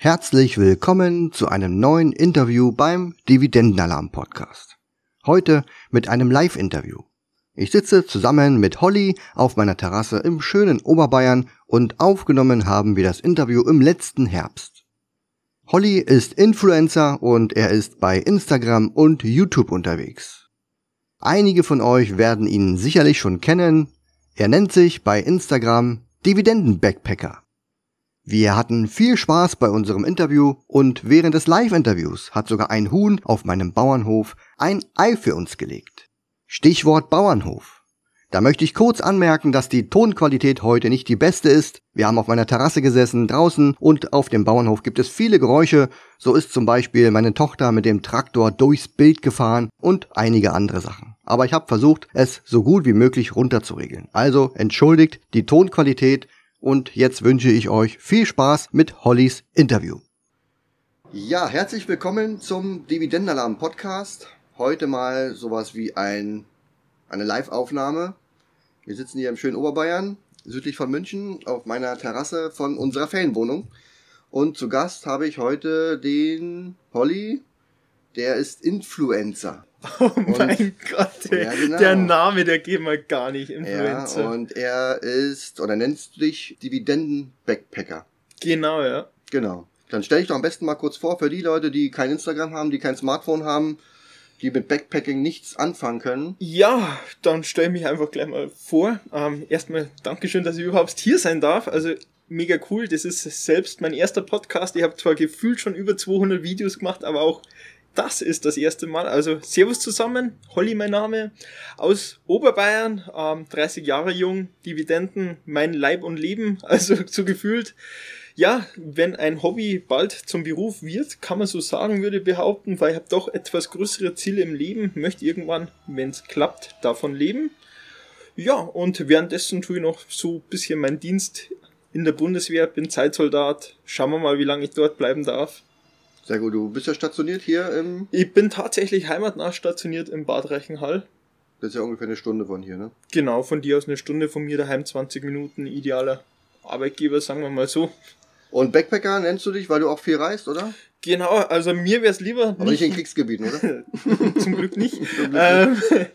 Herzlich willkommen zu einem neuen Interview beim Dividendenalarm Podcast. Heute mit einem Live-Interview. Ich sitze zusammen mit Holly auf meiner Terrasse im schönen Oberbayern und aufgenommen haben wir das Interview im letzten Herbst. Holly ist Influencer und er ist bei Instagram und YouTube unterwegs. Einige von euch werden ihn sicherlich schon kennen. Er nennt sich bei Instagram Dividenden-Backpacker. Wir hatten viel Spaß bei unserem Interview und während des Live-Interviews hat sogar ein Huhn auf meinem Bauernhof ein Ei für uns gelegt. Stichwort Bauernhof. Da möchte ich kurz anmerken, dass die Tonqualität heute nicht die beste ist. Wir haben auf meiner Terrasse gesessen, draußen und auf dem Bauernhof gibt es viele Geräusche. So ist zum Beispiel meine Tochter mit dem Traktor durchs Bild gefahren und einige andere Sachen. Aber ich habe versucht, es so gut wie möglich runterzuregeln. Also entschuldigt die Tonqualität, und jetzt wünsche ich euch viel Spaß mit Hollys Interview. Ja, herzlich willkommen zum Dividendenalarm Podcast. Heute mal sowas wie ein, eine Live-Aufnahme. Wir sitzen hier im schönen Oberbayern, südlich von München, auf meiner Terrasse von unserer Ferienwohnung. Und zu Gast habe ich heute den Holly, der ist Influencer. Oh mein und, Gott, der, ja, genau. der, Name, der geht mal gar nicht. Influencer. Ja, und er ist, oder nennst du dich Dividenden-Backpacker. Genau, ja. Genau. Dann stell dich doch am besten mal kurz vor für die Leute, die kein Instagram haben, die kein Smartphone haben, die mit Backpacking nichts anfangen können. Ja, dann stell ich mich einfach gleich mal vor. Ähm, erstmal Dankeschön, dass ich überhaupt hier sein darf. Also mega cool. Das ist selbst mein erster Podcast. Ich habe zwar gefühlt schon über 200 Videos gemacht, aber auch das ist das erste Mal. Also Servus zusammen, Holly mein Name, aus Oberbayern, ähm, 30 Jahre jung, Dividenden, mein Leib und Leben, also so gefühlt. Ja, wenn ein Hobby bald zum Beruf wird, kann man so sagen, würde behaupten, weil ich habe doch etwas größere Ziele im Leben, möchte irgendwann, wenn es klappt, davon leben. Ja, und währenddessen tue ich noch so ein bisschen meinen Dienst in der Bundeswehr, bin Zeitsoldat. Schauen wir mal, wie lange ich dort bleiben darf. Sehr gut. Du bist ja stationiert hier im. Ich bin tatsächlich heimatnah stationiert im Bad Reichenhall. Das ist ja ungefähr eine Stunde von hier, ne? Genau, von dir aus eine Stunde, von mir daheim 20 Minuten. Idealer Arbeitgeber, sagen wir mal so. Und Backpacker nennst du dich, weil du auch viel reist, oder? Genau, also mir wäre es lieber. Aber nicht in Kriegsgebieten, oder? Zum Glück nicht. Zum Glück nicht. Ähm,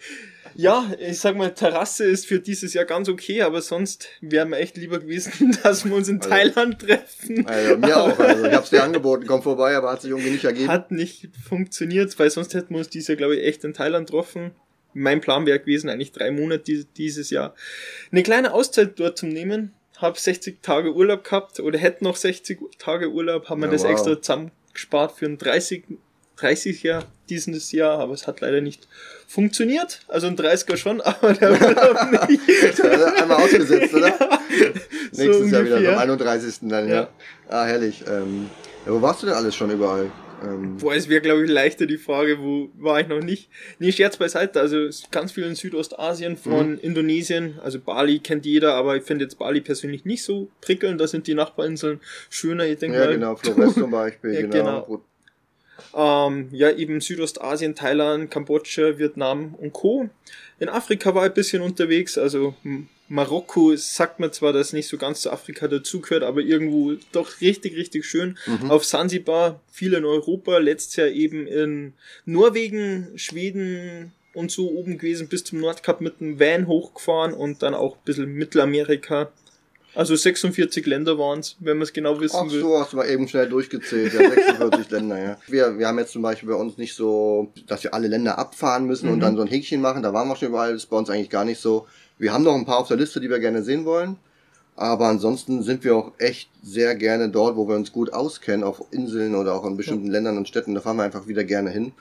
ja, ich sag mal, Terrasse ist für dieses Jahr ganz okay, aber sonst wäre mir echt lieber gewesen, dass wir uns in also, Thailand treffen. Also mir auch. Also ich hab's dir angeboten, komm vorbei, aber hat sich irgendwie nicht ergeben. Hat nicht funktioniert, weil sonst hätten wir uns dieses Jahr, glaube ich, echt in Thailand getroffen. Mein Plan wäre gewesen, eigentlich drei Monate dieses Jahr. Eine kleine Auszeit dort zu nehmen. Hab 60 Tage Urlaub gehabt oder hätte noch 60 Tage Urlaub, haben wir ja, das wow. extra zusammengespart für ein 30 30er dieses Jahr, aber es hat leider nicht funktioniert. Also ein 30er schon, aber der Urlaub nicht. Einmal ausgesetzt, oder? Ja. Nächstes so Jahr wieder, am 31. dann, ja. ja. Ah, herrlich. Ähm, ja, wo warst du denn alles schon überall? Ähm, Boah, es wäre, glaube ich, leichter die Frage, wo war ich noch nicht? Nee, Scherz beiseite, also ganz viel in Südostasien, von mhm. Indonesien, also Bali kennt jeder, aber ich finde jetzt Bali persönlich nicht so prickelnd, da sind die Nachbarinseln schöner, ich denke ja, mal. Ja, genau, Flores zum Beispiel, ja, genau. genau. Ähm, ja, eben Südostasien, Thailand, Kambodscha, Vietnam und Co. In Afrika war ich ein bisschen unterwegs, also Marokko sagt man zwar, dass nicht so ganz zu Afrika dazugehört, aber irgendwo doch richtig, richtig schön. Mhm. Auf Sansibar, viel in Europa, letztes Jahr eben in Norwegen, Schweden und so oben gewesen, bis zum Nordkap mit dem Van hochgefahren und dann auch ein bisschen Mittelamerika. Also 46 Länder waren es, wenn man es genau wissen Ach will. Ach so, hast du mal eben schnell durchgezählt. Ja, 46 Länder, ja. Wir, wir haben jetzt zum Beispiel bei uns nicht so, dass wir alle Länder abfahren müssen mhm. und dann so ein Häkchen machen. Da waren wir schon überall. Das ist bei uns eigentlich gar nicht so. Wir haben noch ein paar auf der Liste, die wir gerne sehen wollen. Aber ansonsten sind wir auch echt sehr gerne dort, wo wir uns gut auskennen, auf Inseln oder auch in bestimmten ja. Ländern und Städten. Da fahren wir einfach wieder gerne hin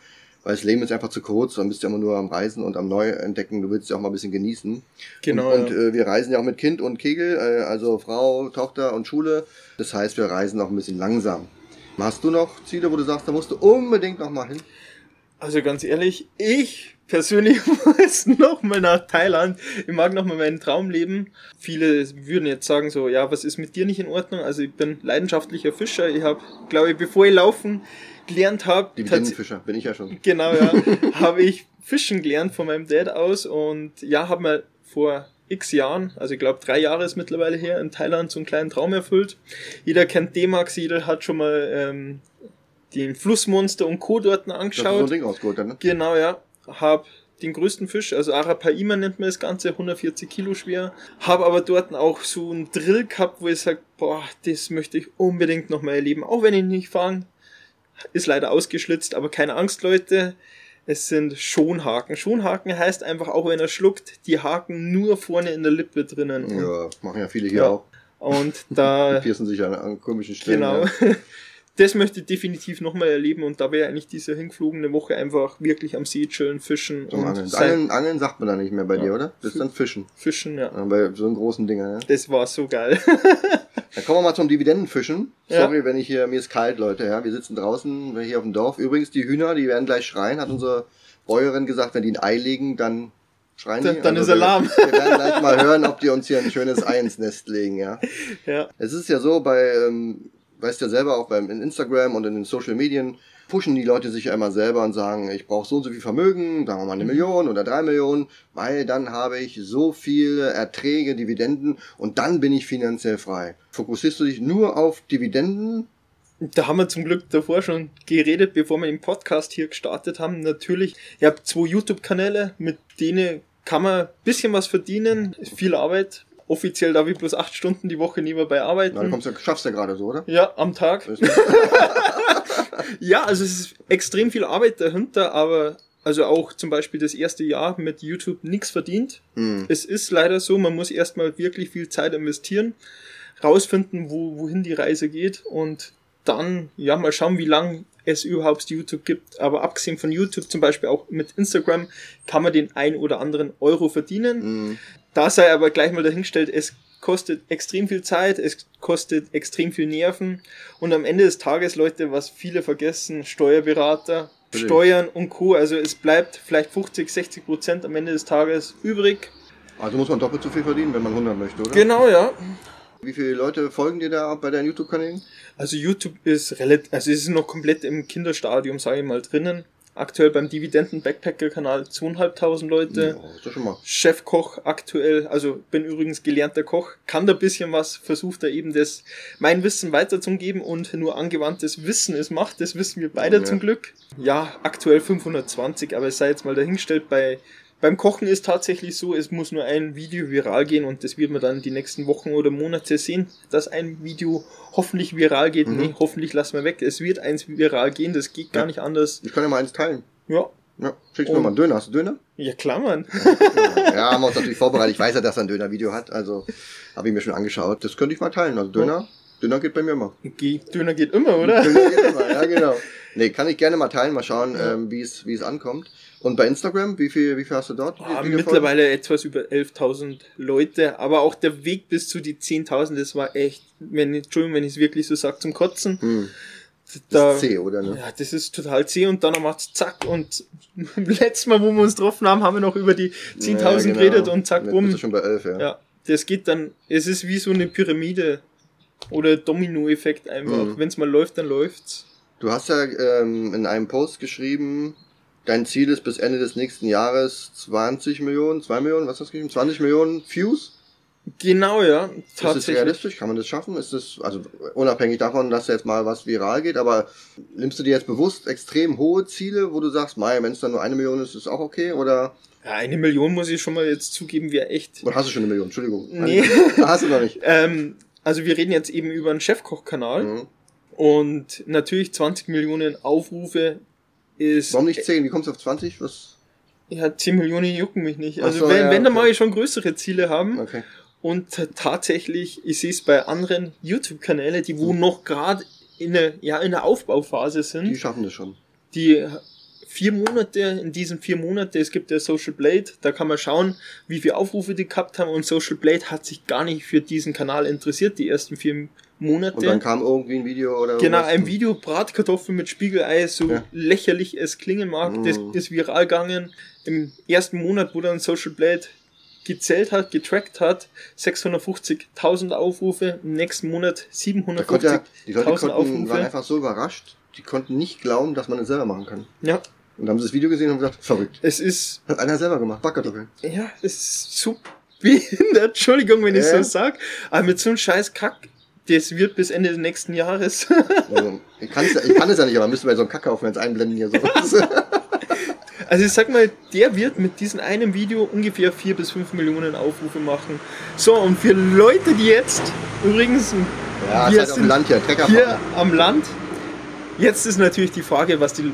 weil das Leben ist einfach zu kurz, dann bist du immer nur am Reisen und am Neuentdecken, du willst ja auch mal ein bisschen genießen. Genau. Und, und äh, wir reisen ja auch mit Kind und Kegel, äh, also Frau, Tochter und Schule. Das heißt, wir reisen auch ein bisschen langsam. Hast du noch Ziele, wo du sagst, da musst du unbedingt noch mal hin? Also ganz ehrlich, ich persönlich muss noch mal nach Thailand. Ich mag noch mal meinen Traum leben. Viele würden jetzt sagen so, ja, was ist mit dir nicht in Ordnung? Also ich bin leidenschaftlicher Fischer. Ich habe, glaube ich, bevor ich laufen gelernt habe. Dividendenfischer, bin ich ja schon. Genau, ja. habe ich Fischen gelernt von meinem Dad aus und ja, habe mir vor x Jahren, also ich glaube drei Jahre ist mittlerweile her, in Thailand so einen kleinen Traum erfüllt. Jeder kennt D-Max, jeder hat schon mal ähm, den Flussmonster und Co. dort angeschaut. Das ist so ein Ding ausgeholt, ne? Genau, ja. Hab den größten Fisch, also Arapaima nennt man das Ganze, 140 Kilo schwer. Habe aber dort auch so einen Drill gehabt, wo ich sage, boah, das möchte ich unbedingt nochmal erleben. Auch wenn ich nicht fange, ist leider ausgeschlitzt, aber keine Angst, Leute. Es sind Schonhaken. Schonhaken heißt einfach, auch wenn er schluckt, die Haken nur vorne in der Lippe drinnen. Ja, machen ja viele hier ja. auch. Und da. Die piercen sich an, an komischen Stellen. Genau. Ja. das möchte ich definitiv nochmal erleben und da wäre eigentlich diese hingeflogene Woche einfach wirklich am See chillen, fischen Zum und Angeln. Angeln. Angeln sagt man da nicht mehr bei ja. dir, oder? Das ist dann Fischen. Fischen, ja. ja bei so einem großen Ding, ja. Das war so geil. dann kommen wir mal zum Dividendenfischen. Sorry, ja. wenn ich hier, mir ist kalt, Leute, ja. Wir sitzen draußen, hier auf dem Dorf. Übrigens, die Hühner, die werden gleich schreien, hat unsere Bäuerin gesagt, wenn die ein Ei legen, dann schreien dann, die. Dann also ist Alarm. Wir, wir werden gleich mal hören, ob die uns hier ein schönes Ei ins Nest legen, ja. Ja. Es ist ja so, bei, ähm, weißt ja selber, auch beim Instagram und in den Social Medien, pushen die Leute sich ja immer selber und sagen, ich brauche so und so viel Vermögen, sagen wir mal eine mhm. Million oder drei Millionen, weil dann habe ich so viele Erträge, Dividenden und dann bin ich finanziell frei. Fokussierst du dich nur auf Dividenden? Da haben wir zum Glück davor schon geredet, bevor wir den Podcast hier gestartet haben. Natürlich, ich habe zwei YouTube-Kanäle, mit denen kann man ein bisschen was verdienen, viel Arbeit, Offiziell darf ich bloß acht Stunden die Woche nebenbei arbeiten. Na, kommst du, schaffst du ja gerade so, oder? Ja, am Tag. ja, also es ist extrem viel Arbeit dahinter, aber also auch zum Beispiel das erste Jahr mit YouTube nichts verdient. Hm. Es ist leider so, man muss erstmal wirklich viel Zeit investieren, rausfinden, wo, wohin die Reise geht und dann, ja, mal schauen, wie lang es überhaupt YouTube gibt. Aber abgesehen von YouTube, zum Beispiel auch mit Instagram, kann man den ein oder anderen Euro verdienen. Mhm. Da sei aber gleich mal dahingestellt, es kostet extrem viel Zeit, es kostet extrem viel Nerven und am Ende des Tages, Leute, was viele vergessen, Steuerberater, Bitte. Steuern und Co. Also es bleibt vielleicht 50, 60 Prozent am Ende des Tages übrig. Also muss man doppelt so viel verdienen, wenn man 100 möchte, oder? Genau, ja. Wie viele Leute folgen dir da bei deinen YouTube-Kanälen? Also YouTube ist relativ, also es ist noch komplett im Kinderstadium, sage ich mal, drinnen. Aktuell beim Dividenden-Backpacker-Kanal zweieinhalbtausend Leute. Ja, ist schon mal. Chefkoch aktuell, also bin übrigens gelernter Koch, kann da bisschen was, versucht da eben das, mein Wissen weiterzugeben und nur angewandtes Wissen es macht, das wissen wir beide ja. zum Glück. Ja, aktuell 520, aber es sei jetzt mal dahingestellt bei beim Kochen ist tatsächlich so, es muss nur ein Video viral gehen und das wird man dann die nächsten Wochen oder Monate sehen, dass ein Video hoffentlich viral geht. Mhm. Nee, hoffentlich lassen wir weg. Es wird eins viral gehen, das geht gar nicht anders. Ich kann ja mal eins teilen. Ja. Ja, schickst du mir mal einen Döner. Hast du Döner? Ja, klar, Mann. ja, haben wir uns natürlich vorbereitet. Ich weiß ja, dass er ein Döner-Video hat, also habe ich mir schon angeschaut. Das könnte ich mal teilen. Also Döner. Döner geht bei mir immer. Döner geht immer, oder? Döner geht immer, ja, genau. Nee, kann ich gerne mal teilen, mal schauen, ähm, wie es wie es ankommt. Und bei Instagram, wie viel, wie viel hast du dort? Oh, mittlerweile etwas über 11.000 Leute, aber auch der Weg bis zu die 10.000, das war echt, wenn, Entschuldigung, wenn ich es wirklich so sage, zum Kotzen. Hm. Da, das ist zäh, oder? Ne? Ja, das ist total zäh und dann macht's zack und letztes Mal, wo wir uns getroffen haben, haben wir noch über die 10.000 ja, genau. geredet und zack, bumm. Bist du schon bei 11, ja. Ja, das geht dann, es ist wie so eine Pyramide oder Domino-Effekt einfach. Mhm. Wenn es mal läuft, dann läuft's. Du hast ja ähm, in einem Post geschrieben, dein Ziel ist bis Ende des nächsten Jahres 20 Millionen, 2 Millionen, was hast du geschrieben? 20 Millionen Views? Genau, ja. Tatsächlich. Ist das realistisch? Kann man das schaffen? Ist das, also unabhängig davon, dass jetzt mal was viral geht, aber nimmst du dir jetzt bewusst extrem hohe Ziele, wo du sagst, mei, wenn es dann nur eine Million ist, ist auch okay, oder? Ja, eine Million muss ich schon mal jetzt zugeben, wäre echt. Oder hast du schon eine Million? Entschuldigung. Nee. hast du noch nicht. ähm, also wir reden jetzt eben über einen Chefkoch-Kanal. Mhm. Und natürlich 20 Millionen Aufrufe ist. Warum nicht 10? Wie kommst du auf 20? Was? Ja, 10 Millionen jucken mich nicht. Also so, wenn, ja, wenn, dann okay. mag ich schon größere Ziele haben. Okay. Und tatsächlich, ich sehe es bei anderen YouTube-Kanälen, die wo mhm. noch gerade in der, ja, in der Aufbauphase sind. Die schaffen das schon. Die vier Monate, in diesen vier Monaten, es gibt ja Social Blade, da kann man schauen, wie viele Aufrufe die gehabt haben und Social Blade hat sich gar nicht für diesen Kanal interessiert, die ersten vier Monate. Und dann kam irgendwie ein Video oder Genau, ein Video Bratkartoffeln mit Spiegelei, so ja. lächerlich es klingen mag, mm. das ist viral gegangen. Im ersten Monat, wo dann Social Blade gezählt hat, getrackt hat, 650.000 Aufrufe, im nächsten Monat 750.000 ja, Die Leute konnten, Aufrufe. waren einfach so überrascht, die konnten nicht glauben, dass man es selber machen kann. Ja. Und dann haben sie das Video gesehen und gesagt, verrückt. Es ist... Hat einer selber gemacht, Backkartoffeln. Ja, es ist so behindert, Entschuldigung, wenn ich Ja. so sag, aber mit so einem scheiß Kack, das wird bis Ende des nächsten Jahres. Also, ich, kann's, ich kann es ja nicht, aber müssten wir so einen Kackhaufen jetzt einblenden hier so. Also ich sag mal, der wird mit diesem einen Video ungefähr vier bis fünf Millionen Aufrufe machen. So, und für Leute, die jetzt, übrigens, ja, wir halt auf sind Land hier, hier am Land, jetzt ist natürlich die Frage, was die,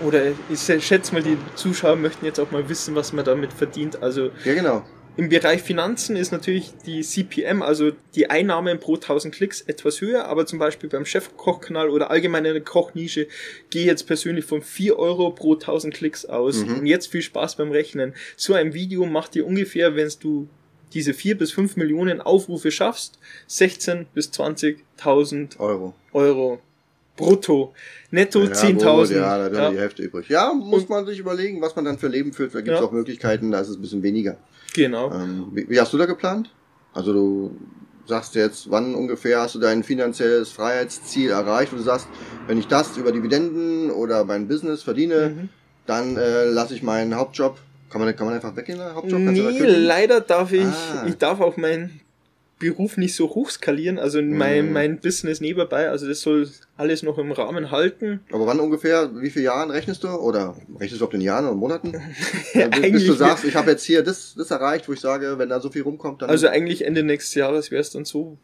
oder ich schätze mal, die Zuschauer möchten jetzt auch mal wissen, was man damit verdient. Also Ja, genau. Im Bereich Finanzen ist natürlich die CPM, also die Einnahmen pro 1000 Klicks, etwas höher, aber zum Beispiel beim Chefkochkanal oder allgemein in der Kochnische gehe ich jetzt persönlich von 4 Euro pro 1000 Klicks aus. Und jetzt viel Spaß beim Rechnen. So ein Video macht dir ungefähr, wenn du diese 4 bis 5 Millionen Aufrufe schaffst, 16 bis 20.000 Euro. Euro brutto. Netto Ja, 10.000. gut, Ja, da Ja, die Hälfte übrig. Ja, muss man sich überlegen, was man dann für Leben führt. Da gibt es Ja. auch Möglichkeiten, da ist es ein bisschen weniger. Genau. Ähm, wie, wie hast du da geplant? Also du sagst jetzt, wann ungefähr hast du dein finanzielles Freiheitsziel erreicht, wo du sagst, wenn ich das über Dividenden oder mein Business verdiene, Mhm. dann äh, lasse ich meinen Hauptjob. Kann man, kann man einfach weggehen, Hauptjob? Nee, leider darf ich, Ah. ich darf auch meinen Beruf nicht so hoch skalieren, also mein, Mhm. mein Business nebenbei, also das soll alles noch im Rahmen halten. Aber wann ungefähr, wie viele Jahren rechnest du? Oder rechnest du auf den Jahren oder Monaten? Ja, bis, du sagst, ich habe jetzt hier das, das erreicht, wo ich sage, wenn da so viel rumkommt, dann... Also eigentlich Ende nächstes Jahres wäre es dann so,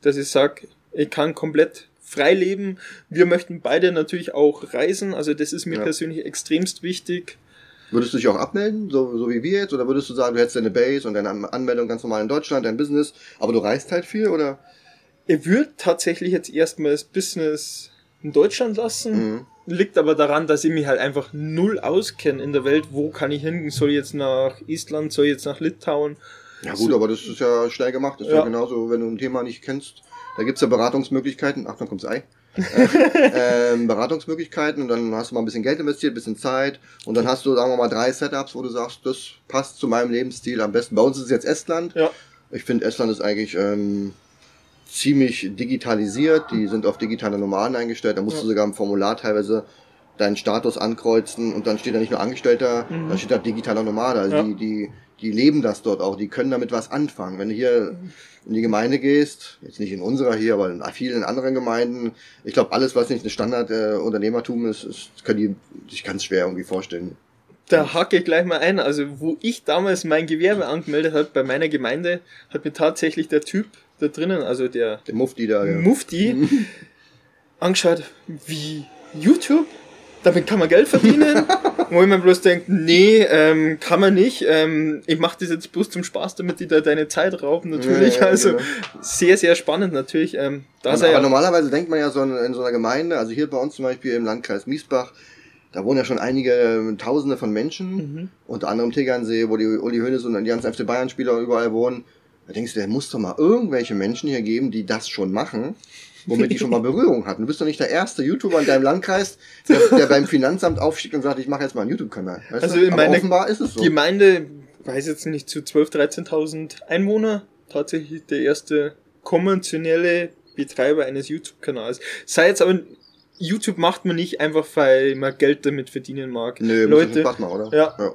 dass ich sag, ich kann komplett frei leben. Wir möchten beide natürlich auch reisen, also das ist mir Ja. persönlich extremst wichtig. Würdest du dich auch abmelden, so, so wie wir jetzt? Oder würdest du sagen, du hättest deine Base und deine An- Anmeldung ganz normal in Deutschland, dein Business, aber du reist halt viel, oder? Ich würde tatsächlich jetzt erstmal das Business in Deutschland lassen. Mhm. Liegt aber daran, dass ich mich halt einfach null auskenne in der Welt. Wo kann ich hin? Soll ich jetzt nach Island? Soll ich jetzt nach Litauen? Ja gut, So- aber das ist ja schnell gemacht. Das ist ja, Ja. genauso, wenn du ein Thema nicht kennst. Da gibt's ja Beratungsmöglichkeiten. Achtung, kommt's Ei. Äh, ähm, Beratungsmöglichkeiten und dann hast du mal ein bisschen Geld investiert, ein bisschen Zeit und dann hast du, sagen wir mal, drei Setups, wo du sagst, das passt zu meinem Lebensstil am besten. Bei uns ist es jetzt Estland. Ja. Ich finde, Estland ist eigentlich ähm, ziemlich digitalisiert. Die sind auf digitale Nomaden eingestellt. Da musst Ja. du sogar im Formular teilweise deinen Status ankreuzen und dann steht da nicht nur Angestellter, Mhm. da steht da digitaler Nomade. Also Ja. die, die, die leben das dort auch. Die können damit was anfangen. Wenn du hier in die Gemeinde gehst, jetzt nicht in unserer hier, aber in vielen anderen Gemeinden, ich glaube, alles, was nicht ein Standard-Unternehmertum ist, ist, können die sich ganz schwer irgendwie vorstellen. Da hake ich gleich mal ein. Also, wo ich damals mein Gewerbe angemeldet habe bei meiner Gemeinde, hat mir tatsächlich der Typ da drinnen, also der Der Mufti da, ja. Mufti, angeschaut, wie YouTube? Damit kann man Geld verdienen. Wo ich mir bloß denkt, nee, ähm, kann man nicht. Ähm, ich mache das jetzt bloß zum Spaß, damit die da deine Zeit rauben, natürlich. Ja, ja, also genau. sehr, sehr spannend natürlich. Ähm, da Aber sei ja, normalerweise denkt man ja so in, in so einer Gemeinde, also hier bei uns zum Beispiel im Landkreis Miesbach, da wohnen ja schon einige äh, Tausende von Menschen, Mhm. unter anderem Tegernsee, wo die Uli Hoeneß und die ganzen FC Bayern-Spieler überall wohnen. Da denkst du, der muss doch mal irgendwelche Menschen hier geben, die das schon machen, womit die schon mal Berührung hatten. Du bist doch nicht der erste YouTuber in deinem Landkreis, der, der beim Finanzamt aufschickt und sagt, ich mache jetzt mal einen YouTube-Kanal. Also in meiner offenbar ist es so. Gemeinde, weiß jetzt nicht, zu 12.000, 13.000 Einwohner. Tatsächlich der erste konventionelle Betreiber eines YouTube-Kanals. Sei jetzt aber, YouTube macht man nicht einfach, weil man Geld damit verdienen mag. Nö, muss Leute, Spaß machen, oder? Ja. ja.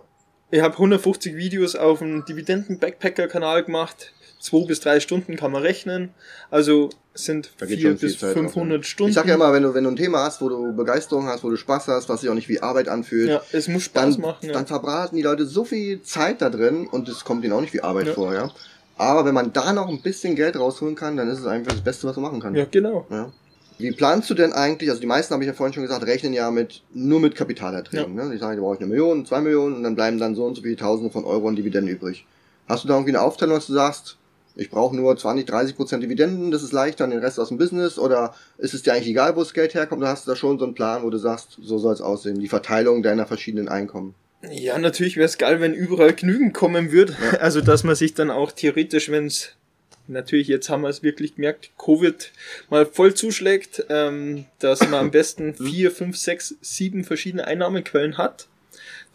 Ich habe 150 Videos auf dem Dividenden-Backpacker-Kanal gemacht. Zwei bis drei Stunden kann man rechnen. Also sind Da vier bis Zeit drauf, 500 ja. Stunden. Ich sag ja immer, wenn du, wenn du ein Thema hast, wo du Begeisterung hast, wo du Spaß hast, was sich auch nicht wie Arbeit anfühlt, ja, es muss Spaß dann, machen. Ja. dann verbraten die Leute so viel Zeit da drin und es kommt ihnen auch nicht wie Arbeit Ja. vor, ja. Aber wenn man da noch ein bisschen Geld rausholen kann, dann ist es einfach das Beste, was man machen kann. ja, genau. Ja. Wie planst du denn eigentlich, also die meisten, habe ich ja vorhin schon gesagt, rechnen ja mit, nur mit Kapitalerträgen. Ne? Die sagen, da brauche ich eine Million, zwei Millionen und dann bleiben dann so und so viele Tausende von Euro an Dividenden übrig. Hast du da irgendwie eine Aufteilung, dass du sagst, ich brauche nur 20, 30 Prozent Dividenden, das ist leichter, den Rest aus dem Business? Oder ist es dir eigentlich egal, wo das Geld herkommt? Oder hast du da schon so einen Plan, wo du sagst, so soll es aussehen, die Verteilung deiner verschiedenen Einkommen? Ja, natürlich wäre es geil, wenn überall genügend kommen würde. Ja. Also, dass man sich dann auch theoretisch, wenn es natürlich, jetzt haben wir es wirklich gemerkt, Covid mal voll zuschlägt, ähm, dass man am besten vier, fünf, sechs, sieben verschiedene Einnahmequellen hat.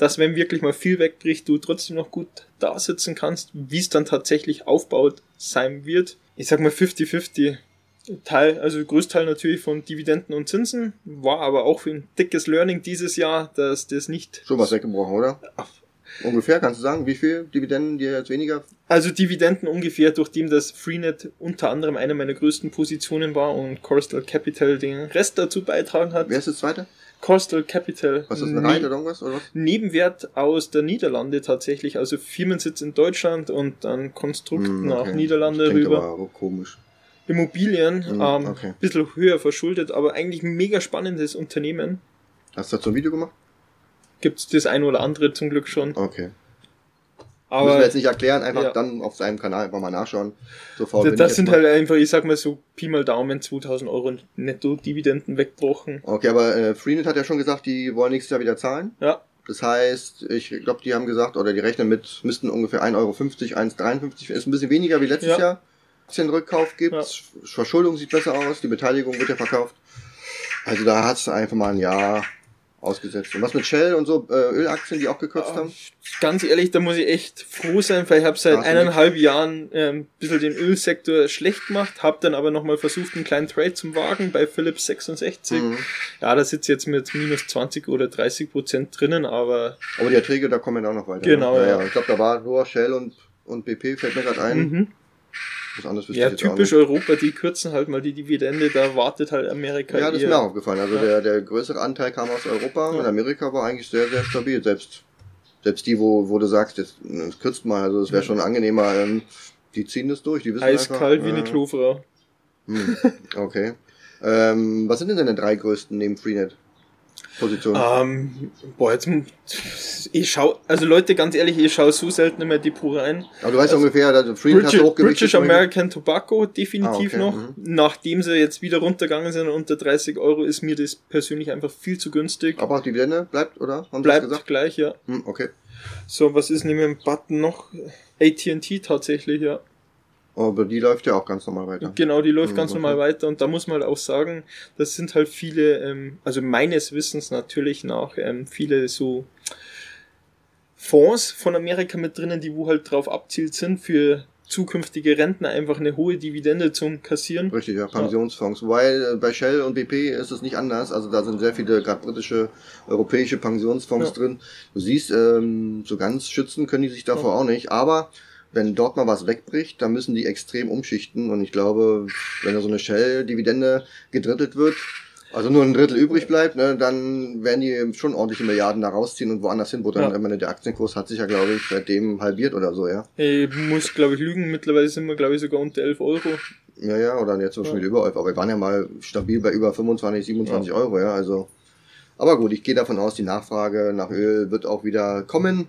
Dass, wenn wirklich mal viel wegbricht, du trotzdem noch gut da sitzen kannst, wie es dann tatsächlich aufbaut sein wird. Ich sag mal 50-50. Teil, also Größteil natürlich von Dividenden und Zinsen, war aber auch ein dickes Learning dieses Jahr, dass das nicht Schon was weggebrochen, oder? Ungefähr, kannst du sagen, wie viel Dividenden dir jetzt weniger? Also Dividenden ungefähr, durch dem das Freenet unter anderem eine meiner größten Positionen war und Corstal Capital den Rest dazu beitragen hat. Wer ist das zweite? Coastal Capital. Was ist das, eine Reit oder irgendwas? Oder was? Nebenwert aus der Niederlande tatsächlich, also Firmensitz in Deutschland und dann Konstrukt Hm, nach okay. Niederlande Das klingt rüber. aber komisch. Immobilien, Hm, ähm, okay. bisschen höher verschuldet, aber eigentlich ein mega spannendes Unternehmen. Hast du dazu ein Video gemacht? Gibt's das ein oder andere zum Glück schon. Okay. Aber Müssen wir jetzt nicht erklären, einfach ja. dann auf seinem Kanal einfach mal nachschauen. So faul bin das, ich das sind mal. halt einfach, ich sag mal so, Pi mal Daumen, 2000 Euro Netto-Dividenden weggebrochen. Okay, aber äh, Freenet hat ja schon gesagt, die wollen nächstes Jahr wieder zahlen. Ja, Das heißt, ich glaube, die haben gesagt, oder die rechnen mit, müssten ungefähr 1,50 Euro, 1,53, ist ein bisschen weniger wie letztes Ja. Jahr. Aktienrückkauf gibt, Ja. Verschuldung sieht besser aus, die Beteiligung wird ja verkauft. Also da hat es einfach mal ein Jahr ausgesetzt. Und was mit Shell und so, äh, Ölaktien, die auch gekürzt haben? ganz ehrlich, da muss ich echt froh sein, weil ich habe seit eineinhalb Jahren ähm, ein bisschen den Ölsektor schlecht gemacht, habe dann aber nochmal versucht, einen kleinen Trade zum Wagen bei Philips 66. Mhm. Ja, da sitzt jetzt mit minus 20 oder 30 Prozent drinnen, aber Aber die Erträge, da kommen wir auch noch weiter. Genau, ne? ja. Ich glaube, da war nur Shell und, und BP, fällt mir gerade ein. mhm. Was anderes wüsste ja, ich jetzt typisch. Europa, die kürzen halt mal die Dividende, da wartet halt Amerika Ja, das ist mir auch aufgefallen. Also Ja. der, der größere Anteil kam aus Europa Ja. und Amerika war eigentlich sehr, sehr stabil. Selbst, selbst die, wo, wo du sagst, jetzt kürzt mal, also es wäre schon angenehmer, ähm, die ziehen das durch, die wissen Eiskalt einfach, wie eine äh, Klofrau. Hm, okay. Ähm, was sind denn deine drei größten neben Freenet Positionen? Ähm, boah, jetzt, ich schau, also Leute, ganz ehrlich, ich schaue so selten in mein Depot rein. Aber du weißt also ungefähr, also hast British, hochgewichtet. British. American Tobacco definitiv Ah, okay, noch. mhm. Nachdem sie jetzt wieder runtergegangen sind unter 30 Euro, ist mir das persönlich einfach viel zu günstig. Aber auch Dividende bleibt, oder? Haben Bleibt gleich, ja. Hm, okay. So, was ist neben dem Button noch? AT&T tatsächlich, ja. Aber die läuft ja auch ganz normal weiter. Genau, die läuft Mhm, ganz normal weiter und da muss man halt auch sagen, das sind halt viele, ähm, also meines Wissens natürlich nach, ähm, viele so Fonds von Amerika mit drinnen, die wo halt drauf abzielt sind, für zukünftige Rentner einfach eine hohe Dividende zum Kassieren. Richtig, ja, Pensionsfonds. Weil äh, bei Shell und BP ist es nicht anders. Also da sind sehr viele, gerade britische, europäische Pensionsfonds Ja. drin. Du siehst, ähm, so ganz schützen können die sich davor auch nicht. Aber wenn dort mal was wegbricht, dann müssen die extrem umschichten. Und ich glaube, wenn da so eine Shell-Dividende gedrittelt wird, also nur ein Drittel übrig bleibt, ne, dann werden die schon ordentliche Milliarden da rausziehen und woanders hin, wo dann, Ja. meine, der Aktienkurs hat sich ja, glaube ich, seitdem halbiert oder so, ja. Ich muss, glaube ich, lügen, mittlerweile sind wir, glaube ich, sogar unter 11 Euro. Ja, ja, oder jetzt schon wieder über 11, aber wir waren ja mal stabil bei über 25, 27 Euro, ja, also. Aber gut, ich gehe davon aus, die Nachfrage nach Öl wird auch wieder kommen.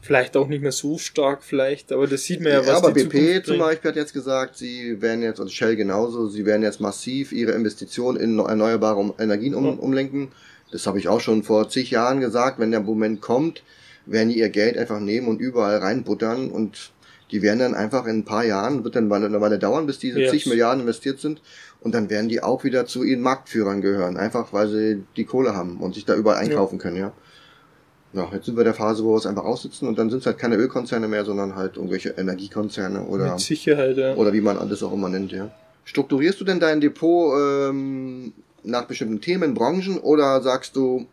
Vielleicht auch nicht mehr so stark, vielleicht, aber das sieht man ja, Ja, was aber die BP Zukunft zum. Beispiel hat jetzt gesagt, sie werden jetzt, und Shell genauso, sie werden jetzt massiv ihre Investitionen in erneuerbare Energien um, Ja. umlenken. Das habe ich auch schon vor zig Jahren gesagt, wenn der Moment kommt, werden die ihr Geld einfach nehmen und überall reinbuttern und die werden dann einfach in ein paar Jahren, wird dann eine Weile dauern, bis diese Yes. zig Milliarden investiert sind und dann werden die auch wieder zu ihren Marktführern gehören, einfach weil sie die Kohle haben und sich da überall einkaufen können, ja. Ja, jetzt sind wir in der Phase, wo wir es einfach aussitzen und dann sind es halt keine Ölkonzerne mehr, sondern halt irgendwelche Energiekonzerne oder, Mit Sicherheit, ja. oder wie man das auch immer nennt, ja. Strukturierst du denn dein Depot ähm, nach bestimmten Themen, Branchen oder sagst du,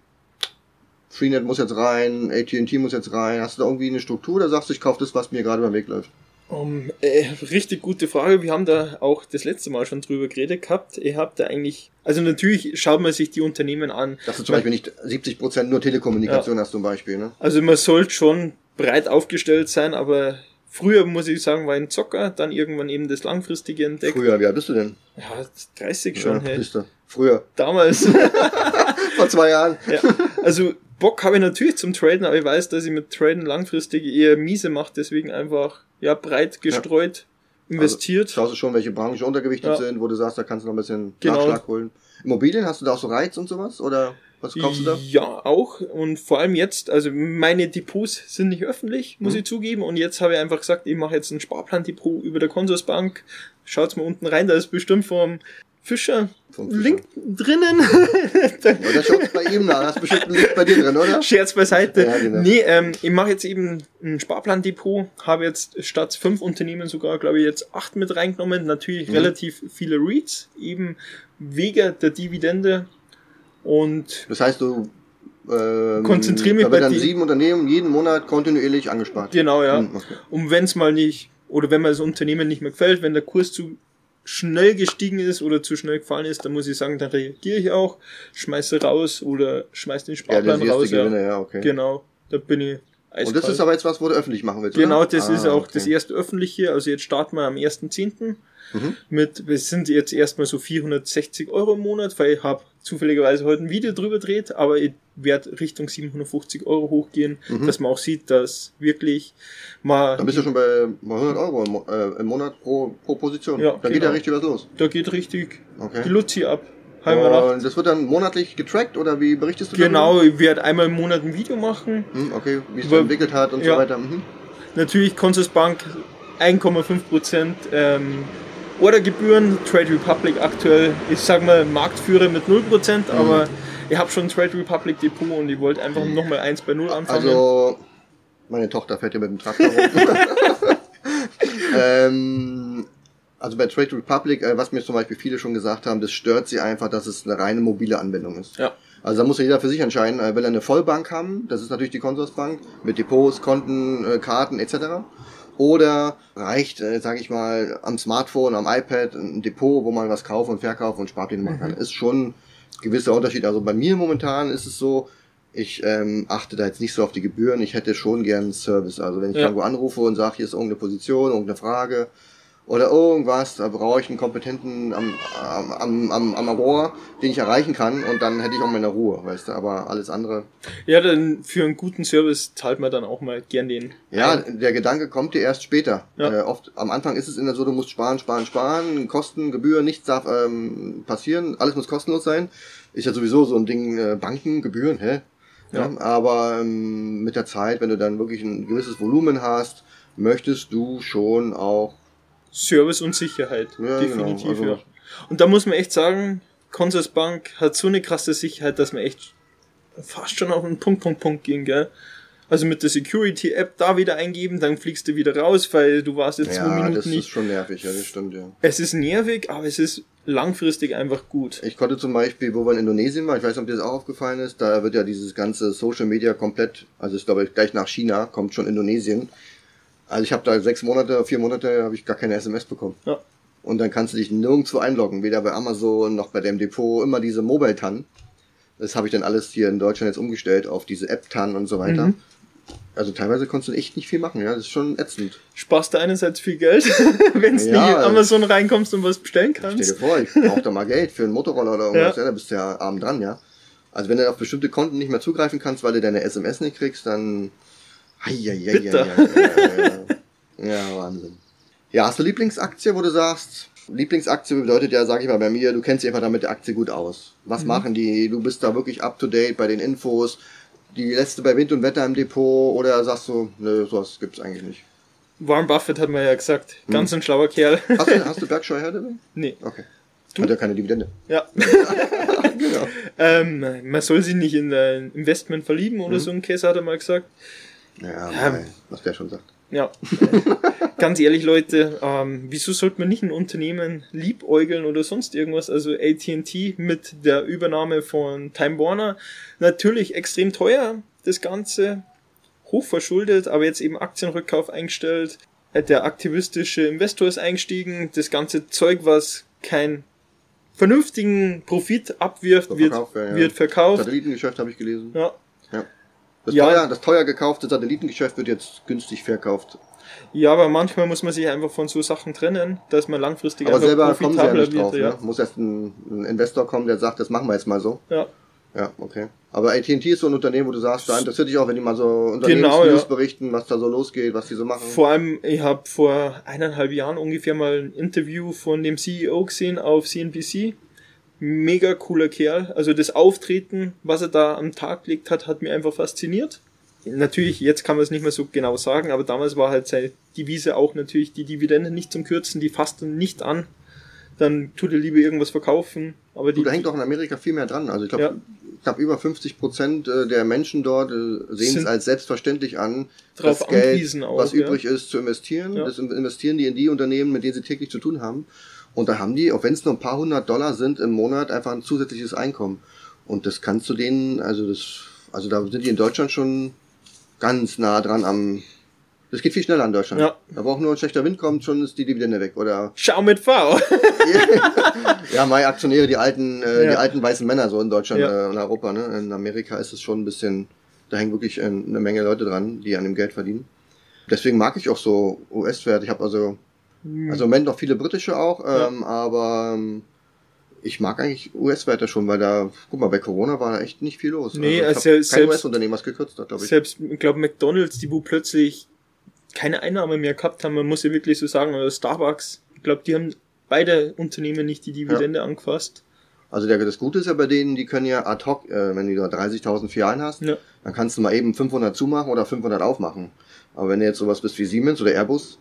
Freenet muss jetzt rein, AT&T muss jetzt rein, hast du da irgendwie eine Struktur oder sagst du, ich kaufe das, was mir gerade über den Weg läuft? Um, äh, richtig gute Frage. Wir haben da auch das letzte Mal schon drüber geredet gehabt. Ihr habt da eigentlich, also natürlich schaut man sich die Unternehmen an. Dass du zum Beispiel nicht 70% nur Telekommunikation hast zum Beispiel, ne? Also man sollte schon breit aufgestellt sein, aber früher muss ich sagen, war ein Zocker, dann irgendwann eben das langfristige entdeckt. Früher, wie alt bist du denn? Ja, 30 schon, ja, hey. bist du. Früher. Damals. Vor zwei Jahren. ja. Also Bock habe ich natürlich zum Traden, aber ich weiß, dass ich mit Traden langfristig eher miese mache, deswegen einfach ja breit gestreut investiert. Schaust du schon, welche Branchen untergewichtet Ja. sind, wo du sagst, da kannst du noch ein bisschen Genau. Nachschlag holen. Immobilien, hast du da auch so Reiz und sowas? Oder was kaufst du da? Ja, auch. Und vor allem jetzt, also meine Depots sind nicht öffentlich, muss Mhm. ich zugeben. Und jetzt habe ich einfach gesagt, ich mache jetzt ein Sparplan-Depot über der Consorsbank. Schaut's mal unten rein, da ist bestimmt vom Fischer. Link drinnen. Oder schaust bei ihm nach? Hast bestimmt einen Link bei dir drin, oder? Scherz beiseite. Ja, genau. Nee, ähm, ich mache jetzt eben ein Sparplan-Depot, habe jetzt statt fünf Unternehmen sogar, glaube ich, jetzt acht mit reingenommen. Natürlich Mhm. relativ viele REITs, eben wegen der Dividende. Und Das heißt, du ähm, Konzentriere mich bei dann sieben Unternehmen jeden Monat kontinuierlich angespart. Genau, ja. Hm, okay. Und wenn es mal nicht, oder wenn mir das Unternehmen nicht mehr gefällt, wenn der Kurs zu schnell gestiegen ist oder zu schnell gefallen ist, dann muss ich sagen, dann reagiere ich auch, schmeiße raus oder schmeiße den Ja, Sparplan ist raus. Gewinne, ja, okay. Genau, da bin ich eiskalt. Und das ist aber jetzt was, wo du öffentlich machen willst, Genau, das Ah, ist auch okay. das erste öffentliche. Also jetzt starten wir am 1.10. Mhm. mit, wir sind jetzt erstmal so 460 Euro im Monat, weil ich habe zufälligerweise heute ein Video drüber dreht, aber ich werde Richtung 750 Euro hochgehen, Mhm. dass man auch sieht, dass wirklich mal, Dann bist du schon bei bei 100 Euro im, Mo- äh, im Monat pro, pro Position. Ja, Dann geht ja genau. richtig was los. da geht richtig die Okay. Luzi ab. Und das wird dann monatlich getrackt oder wie berichtest du Genau, ich werde einmal im Monat ein Video machen. darüber? Hm, okay, wie es entwickelt hat und Ja. so weiter. Mhm. Natürlich Consorsbank 1,5% ähm, Ordergebühren, Trade Republic aktuell, ich sag mal Marktführer mit 0%, Mhm. aber ich habe schon Trade Republic Depot und ich wollte einfach nochmal 1 bei 0 anfangen. Also, meine Tochter fährt hier mit dem Traktor rum. ähm, also bei Trade Republic, äh, was mir zum Beispiel viele schon gesagt haben, das stört sie einfach, dass es eine reine mobile Anwendung ist. ja. Also da muss ja jeder für sich entscheiden, äh, will er eine Vollbank haben, das ist natürlich die Consorsbank, mit Depots, Konten, äh, Karten etc. Oder reicht, äh, sage ich mal, am Smartphone, am iPad ein Depot, wo man was kaufen und verkaufen und Sparpläne machen kann. Ist schon ein gewisser Unterschied. Also bei mir momentan ist es so, ich ähm, achte da jetzt nicht so auf die Gebühren. Ich hätte schon gern Service. Also wenn ich Ja. irgendwo anrufe und sage, hier ist irgendeine Position, irgendeine Frage oder irgendwas, da brauche ich einen Kompetenten am, am, am, am, am Rohr, den ich erreichen kann und dann hätte ich auch meine Ruhe, weißt du. Aber alles andere. ja, dann für einen guten Service zahlt man dann auch mal gern den. Ja, ein. der Gedanke kommt dir erst später. Ja. Äh, oft am Anfang ist es immer so, du musst sparen, sparen, sparen, Kosten, Gebühren, nichts darf ähm, passieren, alles muss kostenlos sein. Ist ja sowieso so ein Ding, äh, Banken, Gebühren, hä? Ja. Ja. aber ähm, mit der Zeit, wenn du dann wirklich ein gewisses Volumen hast, möchtest du schon auch Service und Sicherheit. Ja, definitiv. genau, also- ja. Und da muss man echt sagen, Consorsbank hat so eine krasse Sicherheit, dass man echt fast schon auf einen Punkt, Punkt, Punkt ging, gell? Also mit der Security-App da wieder eingeben, dann fliegst du wieder raus, weil du warst jetzt zwei ja, Minuten das ist nicht. schon nervig, ja, das stimmt, ja. Es ist nervig, aber es ist langfristig einfach gut. Ich konnte zum Beispiel, wo wir in Indonesien waren, ich weiß nicht, ob dir das auch aufgefallen ist, da wird ja dieses ganze Social Media komplett, also ich glaube gleich nach China kommt schon Indonesien. Also ich habe da sechs Monate, vier Monate habe ich gar keine SMS bekommen. Ja. Und dann kannst du dich nirgendwo einloggen, weder bei Amazon noch bei dem Depot, immer diese Mobile-TAN. Das habe ich dann alles hier in Deutschland jetzt umgestellt auf diese App-TAN und so weiter. Mhm. Also teilweise konntest du echt nicht viel machen, ja, das ist schon ätzend. Sparst du einerseits viel Geld, wenn du Ja, nicht in Amazon reinkommst und was bestellen Stell dir kannst. vor, ich brauche da mal Geld für einen Motorroller oder irgendwas, Ja. ja. da bist du ja abend dran, ja. Also wenn du auf bestimmte Konten nicht mehr zugreifen kannst, weil du deine SMS nicht kriegst, dann... Ja, ja, Wahnsinn. Ja, hast du Lieblingsaktie, wo du sagst, Lieblingsaktie bedeutet ja, sag ich mal bei mir, du kennst dich einfach damit der Aktie gut aus. Was Mhm. machen die? Du bist da wirklich up to date bei den Infos. Die letzte bei Wind und Wetter im Depot oder sagst du, nö, sowas gibt's eigentlich nicht. Warren Buffett hat mir ja gesagt, Hm. ganz ein schlauer Kerl. Hast du, hast du Berkshire Hathaway? nee, Okay. Du? Hat ja keine Dividende. ja. Genau. Ähm, man soll sich nicht in ein Investment verlieben Mhm. oder so ein Käse, hat er mal gesagt. Ja, mei, was der schon sagt. Ja. Ganz ehrlich, Leute, ähm, wieso sollte man nicht ein Unternehmen liebäugeln oder sonst irgendwas? Also AT&T mit der Übernahme von Time Warner, natürlich extrem teuer, das Ganze, hochverschuldet, aber jetzt eben Aktienrückkauf eingestellt. Der aktivistische Investor ist eingestiegen, das ganze Zeug, was keinen vernünftigen Profit abwirft, Wird ja, ja. wird verkauft. Satellitengeschäft habe ich gelesen. Ja, Das, Ja. teuer, das teuer gekaufte Satellitengeschäft wird jetzt günstig verkauft. Ja, aber manchmal muss man sich einfach von so Sachen trennen, dass man langfristig Aber einfach selber kommen sie ja nicht drauf. wird. Ne? Muss erst ein, ein Investor kommen, der sagt, das machen wir jetzt mal so. Ja. Ja, okay. Aber AT&T ist so ein Unternehmen, wo du sagst, da interessiert dich auch, wenn die mal so Unternehmensnews Genau, ja. berichten, was da so losgeht, was die so machen. Vor allem, ich habe vor eineinhalb Jahren ungefähr mal ein Interview von dem CEO gesehen auf CNBC. Mega cooler Kerl. Also das Auftreten, was er da am Tag gelegt hat, hat mir einfach fasziniert. Natürlich, jetzt kann man es nicht mehr so genau sagen, aber damals war halt seine Devise auch natürlich die Dividende nicht zum Kürzen, die fasst dann nicht an. Dann tut er lieber irgendwas verkaufen. Aber die, da hängt auch in Amerika viel mehr dran. Also ich glaube, Ja. knapp über 50 Prozent äh, der Menschen dort äh, sehen es als selbstverständlich an, drauf das Geld, auch, was ja. übrig ist, zu investieren. Ja. Das investieren die in die Unternehmen, mit denen sie täglich zu tun haben. Und da haben die, auch wenn es nur ein paar hundert Dollar sind im Monat, einfach ein zusätzliches Einkommen. Und das kannst du denen, also das Also da sind die in Deutschland schon ganz nah dran am. Das geht viel schneller in Deutschland. Ja. Da braucht nur ein schlechter Wind kommt, schon ist die Dividende weg. Oder Schau mit V. ja, meine Aktionäre, die alten, äh, die Ja. alten weißen Männer so in Deutschland Ja. äh, und Europa. Ne? In Amerika ist es schon ein bisschen, da hängen wirklich äh, eine Menge Leute dran, die an dem Geld verdienen. Deswegen mag ich auch so US-Werte. Ich habe also, also im Moment noch viele britische auch, ähm, aber ähm, ich mag eigentlich US-Werte schon, weil da, guck mal, bei Corona war da echt nicht viel los. Nee, ich also hab kein selbst- US-Unternehmen was gekürzt hat, glaube ich. Selbst, ich glaube, McDonalds, die wo plötzlich keine Einnahme mehr gehabt haben, man muss ja wirklich so sagen, oder Starbucks, ich glaube, die haben beide Unternehmen nicht die Dividende angefasst. Also der, das Gute ist ja bei denen, die können ja ad hoc, äh, wenn du da 30.000 Filialen hast, Ja. dann kannst du mal eben 500 zumachen oder 500 aufmachen. Aber wenn du jetzt sowas bist wie Siemens oder Airbus,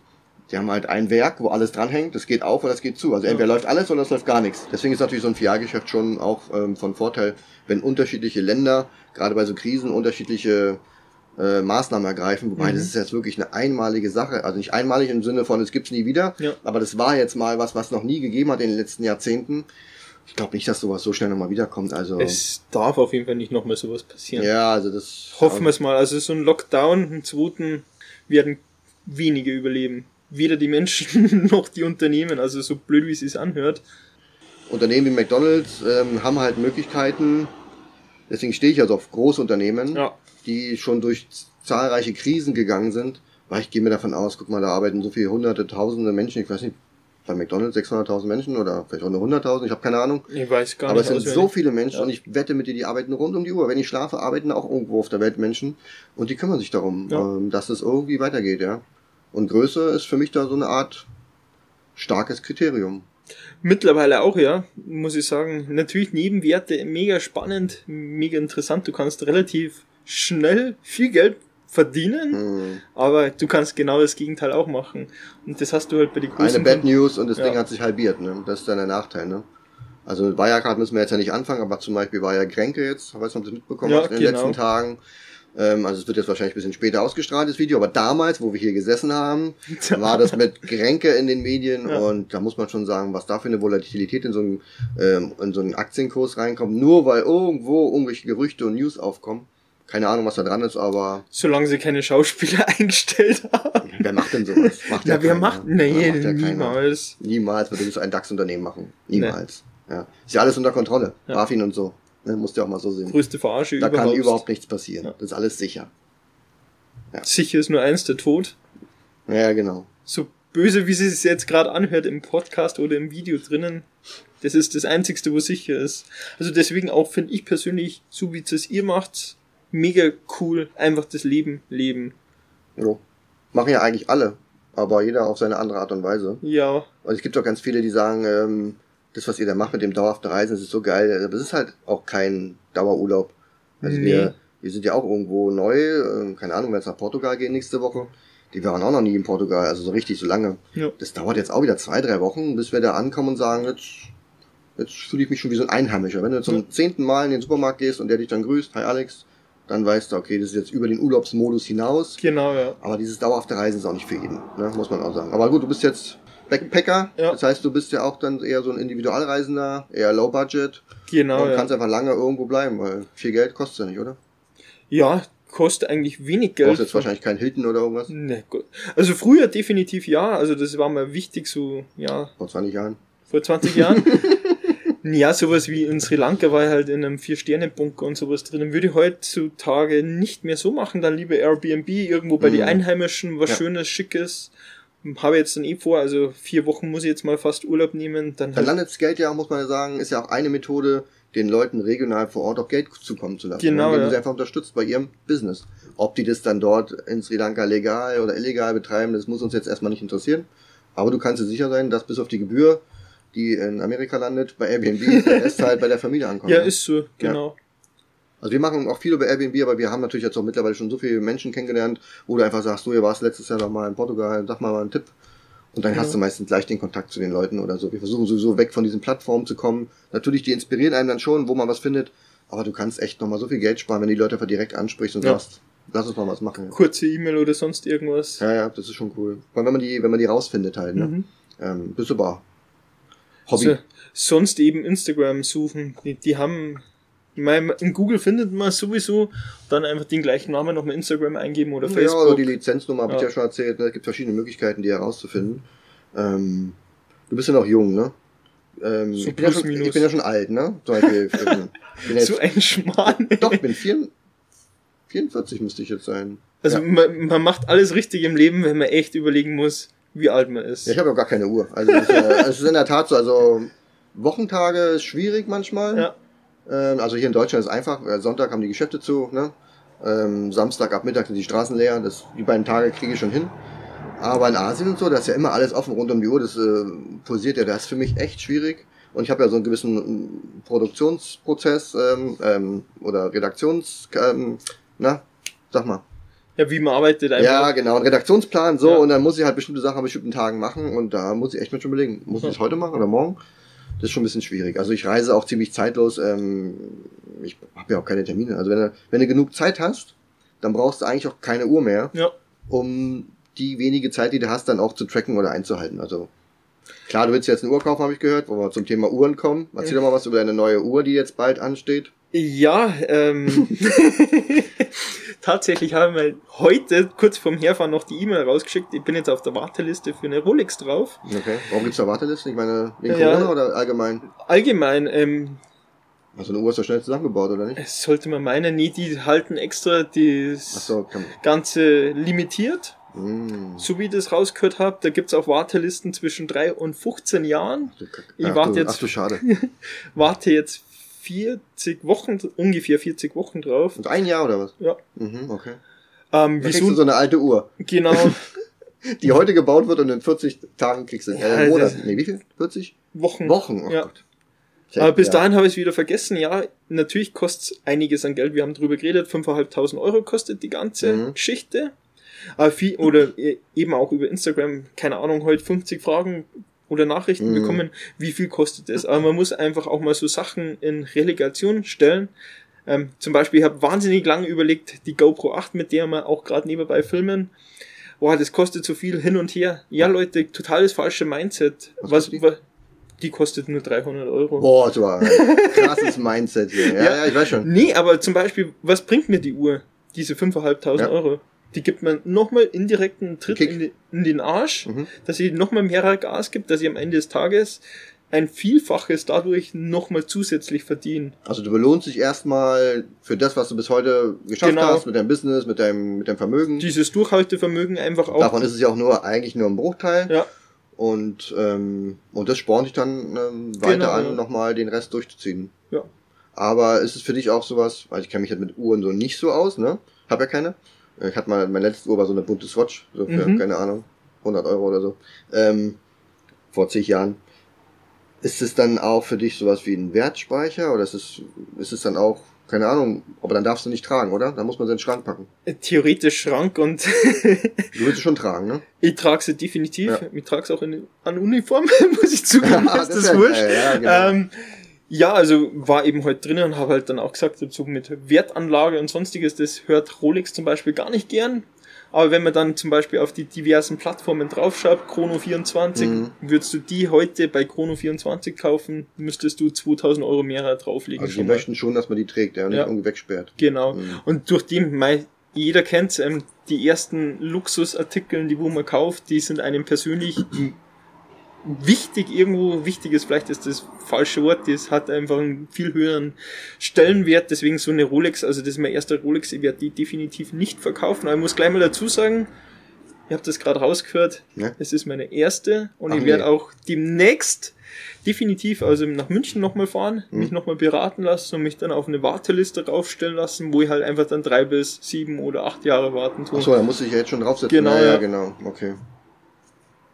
die haben halt ein Werk, wo alles dranhängt, das geht auf oder das geht zu. Also entweder läuft alles oder es läuft gar nichts. Deswegen ist natürlich so ein Filialgeschäft schon auch ähm, von Vorteil, wenn unterschiedliche Länder, gerade bei so Krisen, unterschiedliche äh, Maßnahmen ergreifen. Wobei Mhm. das ist jetzt wirklich eine einmalige Sache. Also nicht einmalig im Sinne von, es gibt's nie wieder, Ja. aber das war jetzt mal was, was noch nie gegeben hat in den letzten Jahrzehnten. Ich glaube nicht, dass sowas so schnell nochmal wiederkommt. Also Es darf auf jeden Fall nicht nochmal sowas passieren. ja, also das Hoffen wir es mal. Also so ein Lockdown, einen zweiten, werden wenige überleben. Weder die Menschen noch die Unternehmen. Also so blöd wie es sich anhört. Unternehmen wie McDonalds ähm, haben halt Möglichkeiten, deswegen stehe ich also auf Großunternehmen, Ja. die schon durch zahlreiche Krisen gegangen sind, weil ich gehe mir davon aus, guck mal, da arbeiten so viele hunderte, tausende Menschen, ich weiß nicht, bei McDonalds 600.000 Menschen oder vielleicht auch nur 100.000, ich habe keine Ahnung. Ich weiß gar Aber es nicht. sind so viele Menschen Ja. und ich wette mit dir, die arbeiten rund um die Uhr. Wenn ich schlafe, arbeiten auch irgendwo auf der Welt Menschen und die kümmern sich darum, Ja. ähm, dass es irgendwie weitergeht, ja. Und Größe ist für mich da so eine Art starkes Kriterium. Mittlerweile auch, ja, muss ich sagen. Natürlich Nebenwerte, mega spannend, mega interessant. Du kannst relativ schnell viel Geld verdienen, Hm. aber du kannst genau das Gegenteil auch machen. Und das hast du halt bei den Eine großen... Bad News und das Ja. Ding hat sich halbiert, ne? Das ist dann der Nachteil, ne? Also mit Wirecard müssen wir jetzt ja nicht anfangen, aber zum Beispiel war ja Kränke jetzt, weiß nicht, ob du das mitbekommen Ja, hast in den genau. letzten Tagen. Ähm, also es wird jetzt wahrscheinlich ein bisschen später ausgestrahlt, das Video, aber damals, wo wir hier gesessen haben, war das mit Kränke in den Medien Ja. und da muss man schon sagen, was da für eine Volatilität in so einen, ähm, in so einen Aktienkurs reinkommt, nur weil irgendwo irgendwelche Gerüchte und News aufkommen. Keine Ahnung, was da dran ist, aber Solange sie keine Schauspieler eingestellt haben. wer macht denn sowas? Macht Na, wer keiner. macht... Ja, Nee, macht ja keiner. niemals. Niemals würde das ein DAX-Unternehmen machen. Niemals. Ja. Ist ja alles unter Kontrolle. Ja. BaFin und so. Ne, musst du auch mal so sehen. Größte Verarsche Da überhaupt. kann überhaupt nichts passieren. Ja. Das ist alles sicher. Sicher ist nur eins, der Tod. Ja, genau. so böse, wie sie es jetzt gerade anhört im Podcast oder im Video drinnen, das ist das Einzigste, wo sicher ist. Also deswegen auch finde ich persönlich, so wie es ihr macht, mega cool, einfach das Leben leben. Jo. Machen ja eigentlich alle. Aber jeder auf seine andere Art und Weise. Ja, Und es gibt auch ganz viele, die sagen, ähm, das, was ihr da macht mit dem dauerhaften Reisen, ist so geil. Aber es ist halt auch kein Dauerurlaub. Also Nee. wir, wir sind ja auch irgendwo neu. ähm, keine Ahnung, wenn wir jetzt nach Portugal gehen nächste Woche. Die waren auch noch nie in Portugal, also so richtig so lange. ja. Das dauert jetzt auch wieder zwei, drei Wochen, bis wir da ankommen und sagen, jetzt, jetzt fühle ich mich schon wie so ein Einheimischer. Wenn du zum Ja. zehnten Mal in den Supermarkt gehst und der dich dann grüßt, hi Alex, dann weißt du, okay, das ist jetzt über den Urlaubsmodus hinaus. Genau, ja. Aber dieses dauerhafte Reisen ist auch nicht für jeden, ne? muss man auch sagen. Aber gut, du bist jetzt Backpacker, Ja. das heißt, du bist ja auch dann eher so ein Individualreisender, eher Low Budget Genau, und ja. kannst einfach lange irgendwo bleiben, weil viel Geld kostet ja nicht, oder? Ja, kostet eigentlich wenig Geld. brauchst jetzt wahrscheinlich kein Hilton oder irgendwas, Nee, gut. Also früher definitiv ja, also das war mir wichtig, so, ja, vor 20 Jahren. vor 20 Jahren. ja, sowas wie in Sri Lanka war halt in einem Vier-Sterne-Bunker und sowas drinnen. Würde ich heutzutage nicht mehr so machen, dann lieber Airbnb, irgendwo bei Mhm. den Einheimischen, was Ja. Schönes, Schickes. Habe jetzt dann eh vor, also vier Wochen muss ich jetzt mal fast Urlaub nehmen. Dann landet das Geld ja, muss man ja sagen, ist ja auch eine Methode, den Leuten regional vor Ort auch Geld zukommen zu lassen. Genau, Indem du ja. sie einfach unterstützt bei ihrem Business. Ob die das dann dort in Sri Lanka legal oder illegal betreiben, das muss uns jetzt erstmal nicht interessieren. Aber du kannst dir sicher sein, dass bis auf die Gebühr, die in Amerika landet, bei Airbnb, der Rest halt bei der Familie ankommt. ja, ne? ist so, genau. Also wir machen auch viel über Airbnb, aber wir haben natürlich jetzt auch mittlerweile schon so viele Menschen kennengelernt, wo du einfach sagst, du, ihr warst letztes Jahr noch mal in Portugal, sag mal mal einen Tipp. Und dann Ja. hast du meistens gleich den Kontakt zu den Leuten oder so. Wir versuchen sowieso weg von diesen Plattformen zu kommen. Natürlich, die inspirieren einem dann schon, wo man was findet, aber du kannst echt nochmal so viel Geld sparen, wenn die Leute einfach direkt ansprichst und Ja. sagst, lass uns mal was machen. Kurze E-Mail oder sonst irgendwas. Ja, ja, das ist schon cool. Vor allem, wenn man die, wenn man die rausfindet halt, ne? Mhm. Ähm, bist du bar. Hobby. Also, sonst eben Instagram suchen. Die, die haben Mein, in Google findet man sowieso, dann einfach den gleichen Namen nochmal Instagram eingeben oder Ja, Facebook. also die Lizenznummer habe ich Ja. ja schon erzählt. Ne? Es gibt verschiedene Möglichkeiten, die herauszufinden. Ähm, du bist ja noch jung, ne? Ähm, So ich, bin ja schon, ich bin ja schon alt, ne? Zum Beispiel, jetzt, so ein Schmarrn. doch, ich bin 4, 44 müsste ich jetzt sein. Also ja. man, man macht alles richtig im Leben, wenn man echt überlegen muss, wie alt man ist. Ja, ich habe ja gar keine Uhr. Also es ist, äh, es ist in der Tat so, also Wochentage ist schwierig manchmal. Ja. Ähm, also hier in Deutschland ist einfach, äh, Sonntag haben die Geschäfte zu, ne? Ähm, Samstag ab Mittag sind die Straßen leer. Das, die beiden Tage kriege ich schon hin. Aber in Asien und so, da ist ja immer alles offen rund um die Uhr. Das äh, pulsiert ja, das ist für mich echt schwierig. Und ich habe ja so einen gewissen ähm, Produktionsprozess ähm, ähm, oder Redaktions... Ähm, na, sag mal. Ja, wie man arbeitet einfach. Ja, genau, ein Redaktionsplan, so, Ja. und dann muss ich halt bestimmte Sachen an bestimmten Tagen machen und da muss ich echt mal schon überlegen, muss ich das heute machen oder morgen? Das ist schon ein bisschen schwierig. Also ich reise auch ziemlich zeitlos, ähm, ich habe ja auch keine Termine. Also wenn du, wenn du genug Zeit hast, dann brauchst du eigentlich auch keine Uhr mehr, Ja. um die wenige Zeit, die du hast, dann auch zu tracken oder einzuhalten. Also klar, du willst jetzt eine Uhr kaufen, habe ich gehört, wo wir zum Thema Uhren kommen. Erzähl doch mal was über deine neue Uhr, die jetzt bald ansteht. Ja, ähm, tatsächlich haben wir heute kurz vorm Herfahren noch die E-Mail rausgeschickt. Ich bin jetzt auf der Warteliste für eine Rolex drauf. Okay. Warum gibt's da Wartelisten? Ich meine, wegen Ja. Corona oder allgemein? Allgemein, ähm, Also eine Uhr ist doch schnell zusammengebaut, oder nicht? es sollte man meinen, nee, die halten extra Ach das so, Ganze limitiert. Mm. So wie ich das rausgehört habe, da gibt's auch Wartelisten zwischen 3 und 15 Jahren. Du Kack- Ich ach, warte du, jetzt- Ach du Schade. Warte jetzt 40 Wochen, ungefähr 40 Wochen drauf. Und ein Jahr oder was? Ja. Mhm, okay. Ähm, Da wieso? so eine alte Uhr, Genau. die heute gebaut wird und in 40 Tagen kriegst du. Ja, Äh, das- Monat. Nee, wie viel? 40? Wochen. Wochen, oh Ja. Gott. Aber bis Ja. dahin habe ich es wieder vergessen. Ja, natürlich kostet einiges an Geld. Wir haben drüber geredet. 5.500 Euro kostet die ganze Mhm. Geschichte. Aber viel, oder e- eben auch über Instagram, keine Ahnung, heute 50 Fragen oder Nachrichten Mhm. bekommen, wie viel kostet es. Aber man muss einfach auch mal so Sachen in Relegation stellen. Ähm, zum Beispiel, ich habe wahnsinnig lange überlegt, die GoPro 8, mit der wir auch gerade nebenbei filmen, boah, das kostet so viel hin und her. Ja, Leute, totales falsche Mindset. Was Was, was, die kostet nur 300 Euro. Boah, das war ein krasses Mindset hier. Ja, ja, Ja. ich weiß schon. Nee, aber zum Beispiel, was bringt mir die Uhr? Diese 5.500 Ja. Euro. Die gibt man nochmal indirekten Tritt in, die, in den Arsch, Mhm. dass sie nochmal mehr Gas gibt, dass sie am Ende des Tages ein Vielfaches dadurch nochmal zusätzlich verdienen. Also du belohnst dich erstmal für das, was du bis heute geschafft Genau. hast, mit deinem Business, mit deinem, mit deinem Vermögen. Dieses Durchhaltevermögen einfach auch. Davon ist es ja auch nur, eigentlich nur ein Bruchteil. ja, Und, ähm, und das spornt dich dann ähm, weiter Genau, an, ja. nochmal den Rest durchzuziehen. Ja. Aber ist es für dich auch sowas, weil ich kenne mich halt mit Uhren so nicht so aus, ne? Hab ja keine. Ich hatte mal, meine letzte Uhr war so eine bunte Swatch, so für, Mhm. keine Ahnung, 100 Euro oder so. Ähm, vor zig Jahren. Ist es dann auch für dich sowas wie ein Wertspeicher oder ist es, ist es dann auch, keine Ahnung, aber dann darfst du nicht tragen, oder? Dann muss man sie in den Schrank packen. theoretisch Schrank und Du willst sie schon tragen, ne? ich trage sie definitiv. Ja. Ich trage es auch in, an Uniform, muss ich zugeben, Ah, ist das das, ist wurscht. ja, genau. ähm, ja, also war eben heute drinnen und habe halt dann auch gesagt, so mit Wertanlage und sonstiges, das hört Rolex zum Beispiel gar nicht gern. Aber wenn man dann zum Beispiel auf die diversen Plattformen draufschaut, Chrono24, Mhm. würdest du die heute bei Chrono24 kaufen, müsstest du 2000 Euro mehr drauflegen. Also die schon mal. möchten schon, dass man die trägt, ja, und Ja. nicht irgendwie wegsperrt. Genau. Mhm. Und durch die, mei- jeder kennt ähm, die ersten Luxusartikel, die wo man kauft, die sind einem persönlich wichtig irgendwo. Wichtig ist vielleicht ist das falsche Wort, das hat einfach einen viel höheren Stellenwert. Deswegen so eine Rolex, also das ist mein erster Rolex, ich werde die definitiv nicht verkaufen. Aber ich muss gleich mal dazu sagen, ihr habt das gerade rausgehört, Ja. es ist meine erste und Ach ich werde nee. auch demnächst definitiv also nach München nochmal fahren, Mhm. mich nochmal beraten lassen und mich dann auf eine Warteliste raufstellen lassen, wo ich halt einfach dann drei bis sieben oder acht Jahre warten tue. Achso, da musste ich ja jetzt schon draufsetzen. Genau, ja, ja, ja. genau. Okay.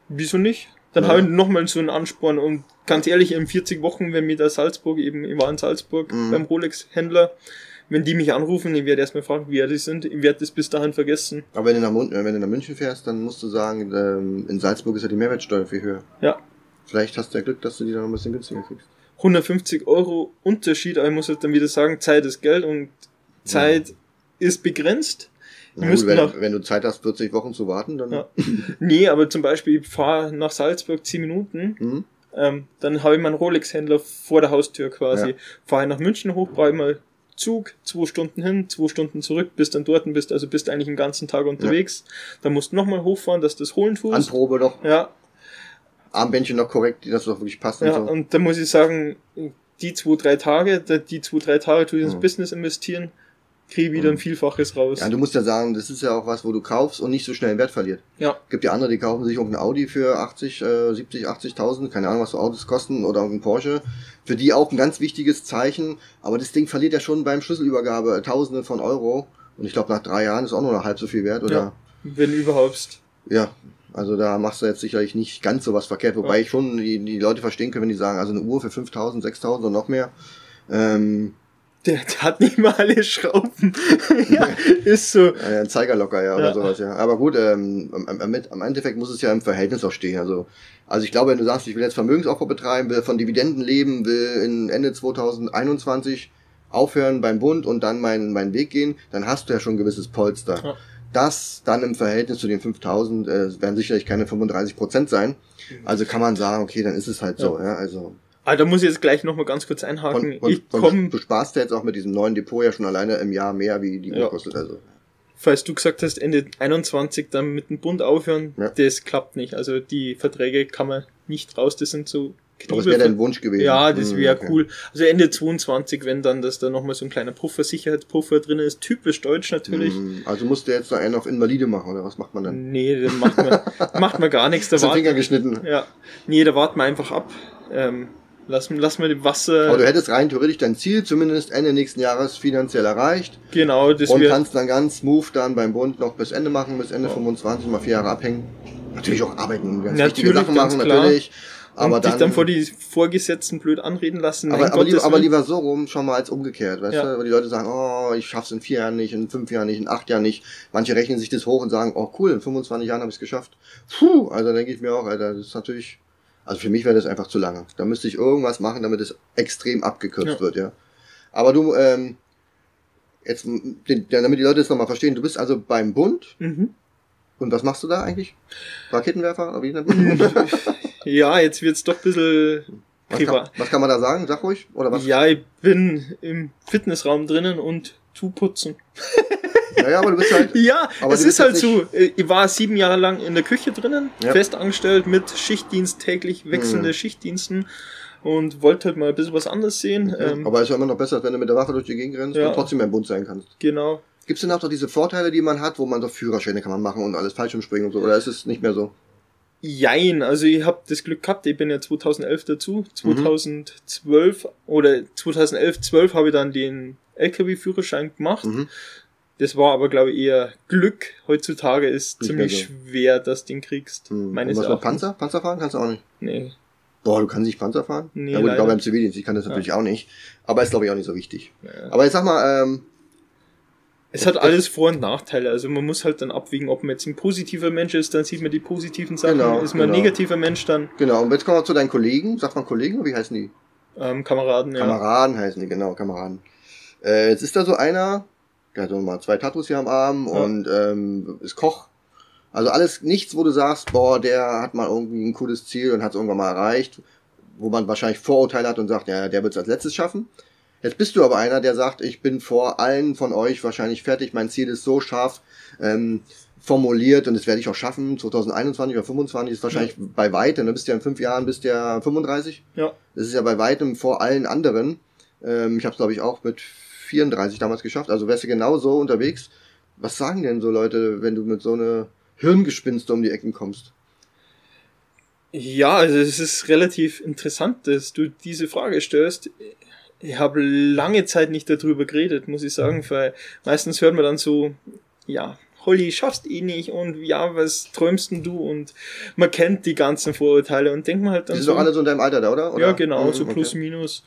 Wieso nicht? Dann Ja. habe ich nochmal so einen Ansporn und ganz ehrlich, in 40 Wochen, wenn mir da Salzburg eben, ich war in Salzburg Mhm. beim Rolex-Händler, wenn die mich anrufen, ich werde erstmal fragen, wer die sind, ich werde das bis dahin vergessen. Aber wenn du, nach, äh, wenn du nach München fährst, dann musst du sagen, ähm, in Salzburg ist ja die Mehrwertsteuer viel höher. Ja. Vielleicht hast du ja Glück, dass du die dann noch ein bisschen günstiger kriegst. 150 Euro Unterschied, aber ich muss halt dann wieder sagen, Zeit ist Geld und Zeit ist begrenzt. Na gut, wenn, nach, wenn du Zeit hast, 40 Wochen zu warten, dann. Ja. nee, aber zum Beispiel, ich fahre nach Salzburg 10 Minuten, Mhm. ähm, dann habe ich meinen Rolex-Händler vor der Haustür quasi. Ja. Fahre nach München hoch, brauche ich mal Zug, zwei Stunden hin, zwei Stunden zurück, bist dann dort und bist, also bist eigentlich den ganzen Tag unterwegs. Ja. Dann musst du nochmal hochfahren, dass du das holen tust. Anprobe noch. Ja. Armbändchen noch korrekt, die das doch wirklich passt. Ja, und, so. und da muss ich sagen, die zwei, drei Tage, die zwei, drei Tage tue ich ins mhm. Business investieren, kriege wieder ein mhm. Vielfaches raus. Ja, du musst ja sagen, das ist ja auch was, wo du kaufst und nicht so schnell Wert verliert. Ja. Gibt ja andere, die kaufen sich irgendein Audi für 80, äh, 70, 80.000, keine Ahnung, was so Autos kosten, oder irgendein Porsche. Für die auch ein ganz wichtiges Zeichen, aber das Ding verliert ja schon beim Schlüsselübergabe Tausende von Euro. Und ich glaube, nach drei Jahren ist auch nur noch halb so viel wert, oder? Ja, wenn überhaupt. Ja, also da machst du jetzt sicherlich nicht ganz so was verkehrt, wobei ja. ich schon die, die Leute verstehen kann, wenn die sagen, also eine Uhr für 5000, 6000 und noch mehr. Ähm, der, der hat nicht mal alle Schrauben. ja, ist so. Ja, ein Zeiger locker, ja, oder ja. sowas, ja. Aber gut, ähm, am, am, Endeffekt muss es ja im Verhältnis auch stehen. Also, also ich glaube, wenn du sagst, ich will jetzt Vermögensaufbau betreiben, will von Dividenden leben, will in Ende 2021 aufhören beim Bund und dann meinen, meinen Weg gehen, dann hast du ja schon ein gewisses Polster. Ja. Das dann im Verhältnis zu den 5000 äh, werden sicherlich keine 35 Prozent sein. Also kann man sagen, okay, dann ist es halt so. Ja, also. Ah, da muss ich jetzt gleich nochmal ganz kurz einhaken. Und, und, ich komm, du sparst ja jetzt auch mit diesem neuen Depot ja schon alleine im Jahr mehr, wie die ja. kostet. Also. Falls du gesagt hast, Ende 21 dann mit dem Bund aufhören, ja. das klappt nicht. Also die Verträge kann man nicht raus, das sind so aber das wäre dein Wunsch gewesen. Ja, das wäre okay. cool. Also Ende 22, wenn dann, dass da nochmal so ein kleiner Puffer, Sicherheitspuffer drin ist. Typisch deutsch natürlich. Mhm. Also musst du jetzt da einen auf Invalide machen, oder was macht man dann? Nee, dann macht man, macht man gar nichts. Da Zum Finger geschnitten. Ja. Nee, da warten wir einfach ab. Ähm, lass, lass mal die Wasser. Aber du hättest rein theoretisch dein Ziel zumindest Ende nächsten Jahres finanziell erreicht. Genau, das Und kannst dann ganz smooth dann beim Bund noch bis Ende machen, bis Ende ja. 25 mal vier Jahre abhängen. Natürlich auch arbeiten, ganz natürlich, wichtige Sachen machen, natürlich. Aber und dann, dich dann vor die Vorgesetzten blöd anreden lassen. Aber, aber, lieber, aber lieber so rum, schon mal als umgekehrt, weißt ja. du? Weil die Leute sagen, oh, ich schaff's in vier Jahren nicht, in fünf Jahren nicht, in acht Jahren nicht. Manche rechnen sich das hoch und sagen, oh cool, in 25 Jahren habe ich es geschafft. Puh, also denke ich mir auch, Alter, das ist natürlich, also für mich wäre das einfach zu lange. Da müsste ich irgendwas machen, damit es extrem abgekürzt ja. wird, ja. Aber du, ähm, jetzt, damit die Leute es nochmal verstehen, du bist also beim Bund. Mhm. Und was machst du da eigentlich? Raketenwerfer? Ja, jetzt wird's doch ein bisschen was kann, was kann man da sagen? Sag ruhig. Oder was? Ja, ich bin im Fitnessraum drinnen und tu putzen. Naja, aber du bist halt. ja, es ist halt so. Ich war sieben Jahre lang in der Küche drinnen, ja. fest angestellt mit Schichtdienst, täglich wechselnde hm. Schichtdiensten und wollte halt mal ein bisschen was anderes sehen. Okay. Ähm, aber ist ja immer noch besser, wenn du mit der Waffe durch die Gegend rennst ja. und trotzdem beim Bund sein kannst. Genau. Gibt es denn auch noch diese Vorteile, die man hat, wo man doch Führerscheine kann man machen und alles falsch umspringen und so? Oder ist es nicht mehr so? Jein, also ich habe das Glück gehabt, ich bin ja 2011 dazu, 2012 mhm. oder 2011, 12 habe ich dann den LKW-Führerschein gemacht. Mhm. Das war aber, glaube ich, eher Glück. Heutzutage ist nicht ziemlich so. schwer, dass du den kriegst. Mhm. Meines Und was mit Panzer? Panzer fahren kannst du auch nicht? Nee. Boah, du kannst nicht Panzer fahren? Nee, ja gut, ich glaube beim Zivildienst, ich kann das natürlich ja. auch nicht. Aber ist, glaube ich, auch nicht so wichtig. Ja. Aber jetzt sag mal, ähm, es hat alles Vor- und Nachteile. Also man muss halt dann abwiegen, ob man jetzt ein positiver Mensch ist, dann sieht man die positiven Sachen. Genau, ist man genau. ein negativer Mensch, dann. Genau, und jetzt kommen wir zu deinen Kollegen. Sagt man Kollegen oder wie heißen die? Ähm, Kameraden, ja. Kameraden heißen die, genau, Kameraden. Äh, jetzt ist da so einer, der hat so mal zwei Tattoos hier am Arm ja. und ähm, ist Koch. Also alles, nichts, wo du sagst, boah, der hat mal irgendwie ein cooles Ziel und hat es irgendwann mal erreicht, wo man wahrscheinlich Vorurteile hat und sagt, ja, der wird es als letztes schaffen. Jetzt bist du aber einer, der sagt, ich bin vor allen von euch wahrscheinlich fertig, mein Ziel ist so scharf ähm, formuliert und das werde ich auch schaffen. 2021 oder 2025 ist wahrscheinlich ja. bei weitem, du bist ja in fünf Jahren, bist ja 35. Ja. Das ist ja bei weitem vor allen anderen. Ähm, ich habe es, glaube ich, auch mit 34 damals geschafft, also wärst du genau so unterwegs. Was sagen denn so Leute, wenn du mit so einer Hirngespinste um die Ecken kommst? Ja, also es ist relativ interessant, dass du diese Frage stellst ich habe lange Zeit nicht darüber geredet, muss ich sagen, weil meistens hört man dann so, ja, Holly, schaffst eh nicht und ja, was träumst denn du? Und man kennt die ganzen Vorurteile und denkt man halt dann. Die sind so, doch alle so in deinem Alter da, oder? oder? Ja, genau, mhm, so plus okay. minus.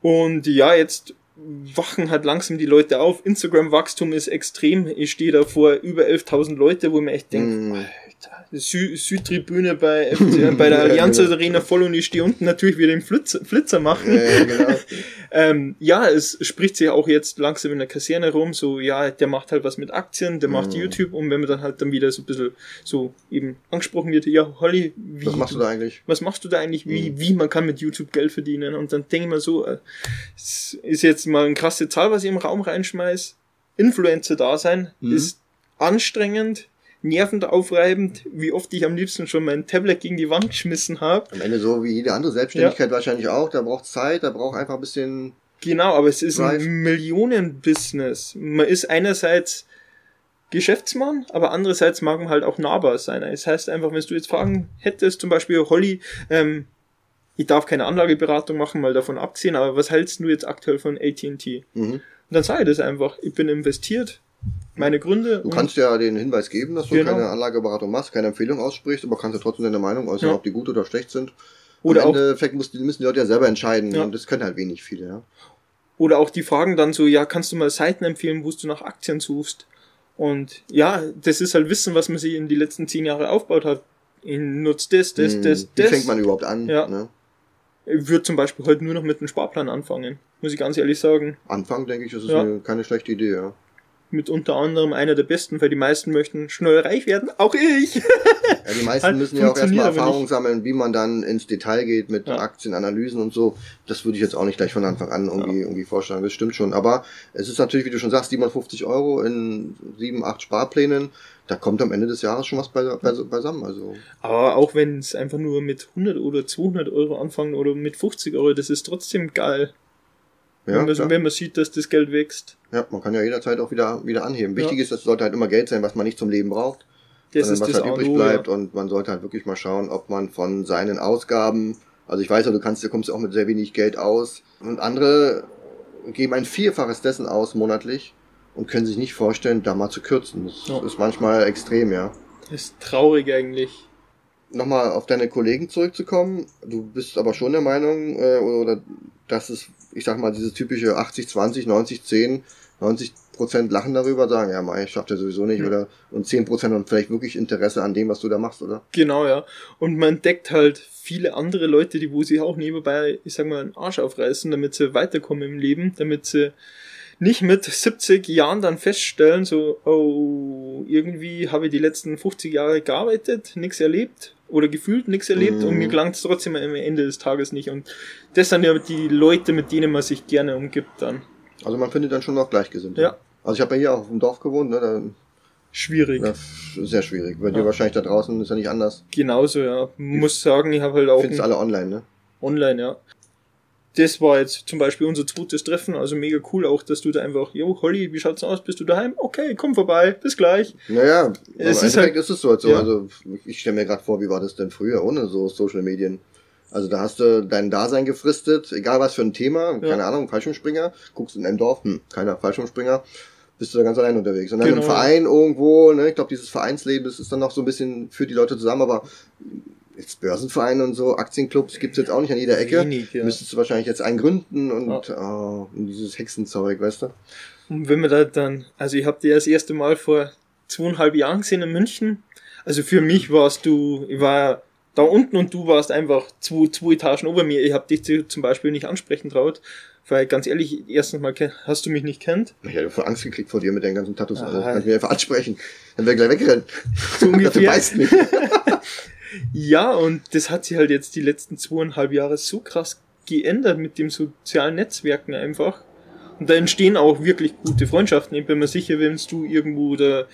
Und ja, jetzt wachen halt langsam die Leute auf. Instagram-Wachstum ist extrem. Ich stehe da vor über 11.000 Leute, wo man echt denkt, mm. Sü Südtribüne bei, FC, bei der Allianz genau. Arena voll und ich stehe unten natürlich wieder den Flitzer, Flitzer machen. Ja, genau. ähm, ja, es spricht sich auch jetzt langsam in der Kaserne rum, so, ja, der macht halt was mit Aktien, der macht Mhm. YouTube und wenn man dann halt dann wieder so ein bisschen so eben angesprochen wird, ja, Holly, wie, Was machst du da eigentlich? was machst du da eigentlich, wie, Mhm. wie man kann mit YouTube Geld verdienen? Und dann denke ich mir so, äh, es ist jetzt mal eine krasse Zahl, was ich im Raum reinschmeiß. Influencer da sein Mhm. ist anstrengend, nervend aufreibend, wie oft ich am liebsten schon mein Tablet gegen die Wand geschmissen habe. Am Ende so wie jede andere Selbstständigkeit wahrscheinlich auch. Da braucht Zeit, da braucht einfach ein bisschen. Genau, aber es ist Drive. ein Millionenbusiness. Man ist einerseits Geschäftsmann, aber andererseits mag man halt auch nahbar sein. Das heißt einfach, wenn du jetzt Fragen hättest, zum Beispiel, Holly, ähm, ich darf keine Anlageberatung machen, mal davon abgesehen, aber was hältst du jetzt aktuell von AT&T? Mhm. Und dann sage ich das einfach. Ich bin investiert, meine Gründe. Du kannst ja den Hinweis geben, dass du Genau. keine Anlageberatung machst, keine Empfehlung aussprichst, aber kannst ja trotzdem deine Meinung äußern, Ja. ob die gut oder schlecht sind. Oder auch- Endeffekt muss, müssen die Leute ja selber entscheiden Ja. und das können halt wenig viele. Ja. Oder auch die Fragen dann so, ja, kannst du mal Seiten empfehlen, wo du nach Aktien suchst? Und ja, das ist halt Wissen, was man sich in die letzten zehn Jahre aufgebaut hat. Ich nutzt das, das, Hm, das, Wie das. fängt man überhaupt an? Ja. Ne? Ich würde zum Beispiel heute nur noch mit einem Sparplan anfangen. Muss ich ganz ehrlich sagen. Anfang, denke ich, das ist Ja. eine, keine schlechte Idee. Ja. Mit unter anderem einer der besten, weil die meisten möchten schnell reich werden. Auch ich! Ja, die meisten Halt müssen ja auch erstmal Erfahrung sammeln, wie man dann ins Detail geht mit Ja. Aktienanalysen und so. Das würde ich jetzt auch nicht gleich von Anfang an irgendwie, irgendwie vorstellen. Das stimmt schon. Aber es ist natürlich, wie du schon sagst, 750 Euro in sieben, acht Sparplänen. Da kommt am Ende des Jahres schon was bei, bei, beisammen. Also Aber auch wenn es einfach nur mit 100 oder 200 Euro anfangen oder mit 50 Euro, das ist trotzdem geil. Ja, wenn, man, wenn man sieht, dass das Geld wächst. ja, man kann ja jederzeit auch wieder, wieder anheben. Wichtig ist, das sollte halt immer Geld sein, was man nicht zum Leben braucht. Das sondern ist was das halt übrig O, bleibt und man sollte halt wirklich mal schauen, ob man von seinen Ausgaben, also ich weiß ja, du kannst, du kommst auch mit sehr wenig Geld aus und andere geben ein Vierfaches dessen aus monatlich und können sich nicht vorstellen, da mal zu kürzen. Das Ja. ist manchmal extrem, ja. Das ist traurig eigentlich. Nochmal auf deine Kollegen zurückzukommen, du bist aber schon der Meinung, äh, oder dass es, ich sag mal, dieses typische 80, 20, 90, 10, 90 Prozent lachen darüber, sagen, ja, Mai, schafft er sowieso nicht, Mhm. oder und 10 Prozent und vielleicht wirklich Interesse an dem, was du da machst, oder? Genau, ja. Und man entdeckt halt viele andere Leute, die wo sich auch nebenbei, ich sag mal, einen Arsch aufreißen, damit sie weiterkommen im Leben, damit sie nicht mit 70 Jahren dann feststellen, so, oh, irgendwie habe ich die letzten 50 Jahre gearbeitet, nichts erlebt oder gefühlt nichts erlebt Mhm. und mir gelangt es trotzdem am Ende des Tages nicht. Und das sind ja die Leute, mit denen man sich gerne umgibt dann. Also man findet dann schon noch Gleichgesinnte. Ja. Also ich habe ja hier auch auf dem Dorf gewohnt, ne, da, Schwierig. da, sehr schwierig. Bei dir Ja. wahrscheinlich da draußen ist ja nicht anders. Genauso, ja. Muss sagen, ich habe halt auch Findest alle online, ne? Online, ja. Das war jetzt zum Beispiel unser zweites Treffen, also mega cool auch, dass du da einfach, jo, Holly, wie schaut's aus? Bist du daheim? Okay, komm vorbei, bis gleich. Naja, Es im ist Endeffekt halt- ist es so. Also, Ja. also ich stelle mir gerade vor, wie war das denn früher ohne so Social Medien? Also da hast du dein Dasein gefristet, egal was für ein Thema, keine Ja. Ahnung, Fallschirmspringer, guckst in einem Dorf, hm, keiner Fallschirmspringer, bist du da ganz allein unterwegs. Und dann Genau. im Verein irgendwo, ne, ich glaube, dieses Vereinsleben, das ist dann noch so ein bisschen für die Leute zusammen, aber jetzt Börsenvereine und so, Aktienclubs gibt's jetzt auch nicht an jeder Ecke. Wenig, ja. Müsstest du wahrscheinlich jetzt einen gründen und, oh, und dieses Hexenzeug, weißt du? Und wenn wir da dann, also ich habe dir das erste Mal vor zweieinhalb Jahren gesehen in München. Also für mich warst du, ich war da unten und du warst einfach zwei, zwei Etagen über mir. Ich habe dich zu- zum Beispiel nicht ansprechen traut, weil ganz ehrlich, erstens mal hast du mich nicht kennt. Ich hätte voll Angst gekriegt vor dir mit deinen ganzen Tattoos. Also, Ah. kannst mich einfach ansprechen. Dann wäre gleich weggerannt. So Du ungefähr. weißt nicht. Ja, und das hat sich halt jetzt die letzten zweieinhalb Jahre so krass geändert mit dem sozialen Netzwerken einfach. Und da entstehen auch wirklich gute Freundschaften. Ich bin mir sicher, wenn du irgendwo da,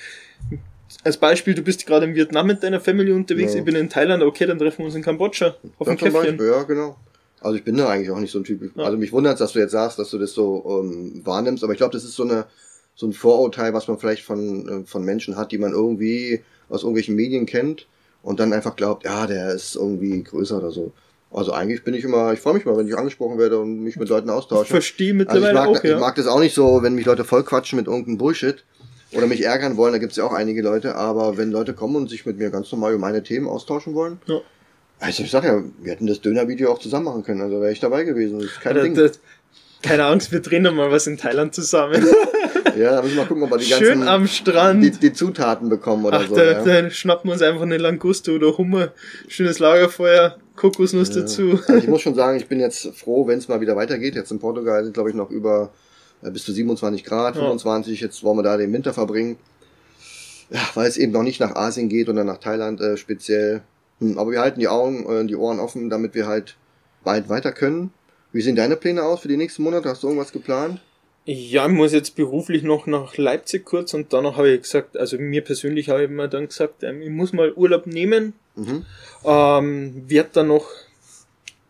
als Beispiel, du bist gerade in Vietnam mit deiner Family unterwegs, Ja. ich bin in Thailand, okay, dann treffen wir uns in Kambodscha auf Ja, Käffchen. Beispiel, ja, genau. Also ich bin da eigentlich auch nicht so ein Typ. Ja. Also mich wundert dass du jetzt sagst, dass du das so ähm, wahrnimmst, aber ich glaube, das ist so eine so ein Vorurteil, was man vielleicht von, äh, von Menschen hat, die man irgendwie aus irgendwelchen Medien kennt und dann einfach glaubt, ja, der ist irgendwie größer oder so. Also eigentlich bin ich immer, ich freue mich mal, wenn ich angesprochen werde und mich mit Leuten Ich austausche. verstehe Also ich mittlerweile mag, auch, ja. ich mag das auch nicht so, wenn mich Leute voll quatschen mit irgendeinem Bullshit oder mich ärgern wollen, da gibt's ja auch einige Leute, aber wenn Leute kommen und sich mit mir ganz normal über meine Themen austauschen wollen, Ja. also ich sag ja, wir hätten das Döner-Video auch zusammen machen können, also wäre ich dabei gewesen, das ist kein Alter, Ding. das, keine Angst, wir drehen noch mal was in Thailand zusammen. ja, da müssen wir mal gucken, ob wir die ganzen Schön am Strand. Die, die Zutaten bekommen oder Ach, so. Da, ja. da schnappen wir uns einfach eine Languste oder Hummer, schönes Lagerfeuer, Kokosnuss ja. dazu. Also ich muss schon sagen, ich bin jetzt froh, wenn es mal wieder weitergeht. Jetzt in Portugal sind, glaube ich, noch über äh, bis zu 27 Grad, 25. Ja. Jetzt wollen wir da den Winter verbringen. Ja, weil es eben noch nicht nach Asien geht oder nach Thailand äh, speziell. Hm, aber wir halten die Augen, äh, die Ohren offen, damit wir halt bald weiter können. Wie sehen deine Pläne aus für die nächsten Monate? Hast du irgendwas geplant? Ja, ich muss jetzt beruflich noch nach Leipzig kurz und danach habe ich gesagt, also mir persönlich habe ich mir dann gesagt, ähm, ich muss mal Urlaub nehmen. Mhm. Ähm, werde dann noch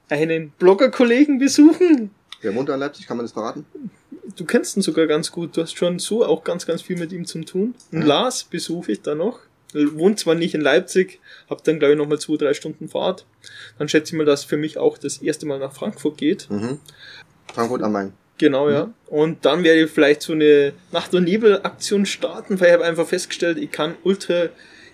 einen Blogger-Kollegen besuchen. Wer wohnt da in Leipzig? Kann man das verraten? Du kennst ihn sogar ganz gut. Du hast schon so auch ganz, ganz viel mit ihm zu tun. Mhm. Lars besuche ich da noch. Wohnt zwar nicht in Leipzig, habe dann glaube ich nochmal zwei, drei Stunden Fahrt. Dann schätze ich mal, dass für mich auch das erste Mal nach Frankfurt geht. Mhm. Frankfurt am Main. Genau, mhm. ja. Und dann werde ich vielleicht so eine Nacht- und Nebel-Aktion starten, weil ich habe einfach festgestellt, ich kann ultra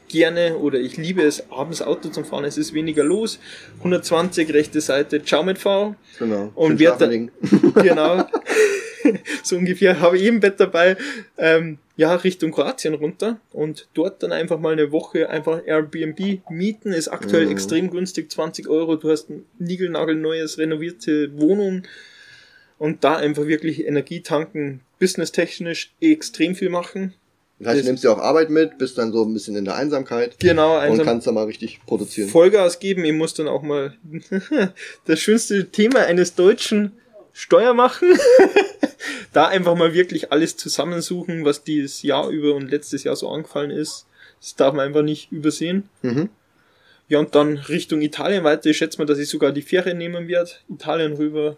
gerne oder ich liebe es, abends Auto zu fahren. Es ist weniger los. 120 rechte Seite, ciao mit V. Genau. Und werde genau. so ungefähr habe ich im Bett dabei. Ähm, ja, Richtung Kroatien runter und dort dann einfach mal eine Woche einfach Airbnb mieten. Ist aktuell mhm. extrem günstig, 20 Euro. Du hast ein niegelnagelneues, renovierte Wohnung und da einfach wirklich Energie tanken, businesstechnisch extrem viel machen. Das heißt, du nimmst ja auch Arbeit mit, bist dann so ein bisschen in der Einsamkeit. Genau, einsam und kannst dann mal richtig produzieren. Vollgas geben, ich muss dann auch mal das schönste Thema eines Deutschen Steuer machen. da einfach mal wirklich alles zusammensuchen, was dieses Jahr über und letztes Jahr so angefallen ist. Das darf man einfach nicht übersehen. Mhm. Ja, und dann Richtung Italien weiter. Ich schätze mal, dass ich sogar die Fähre nehmen werde. Italien rüber,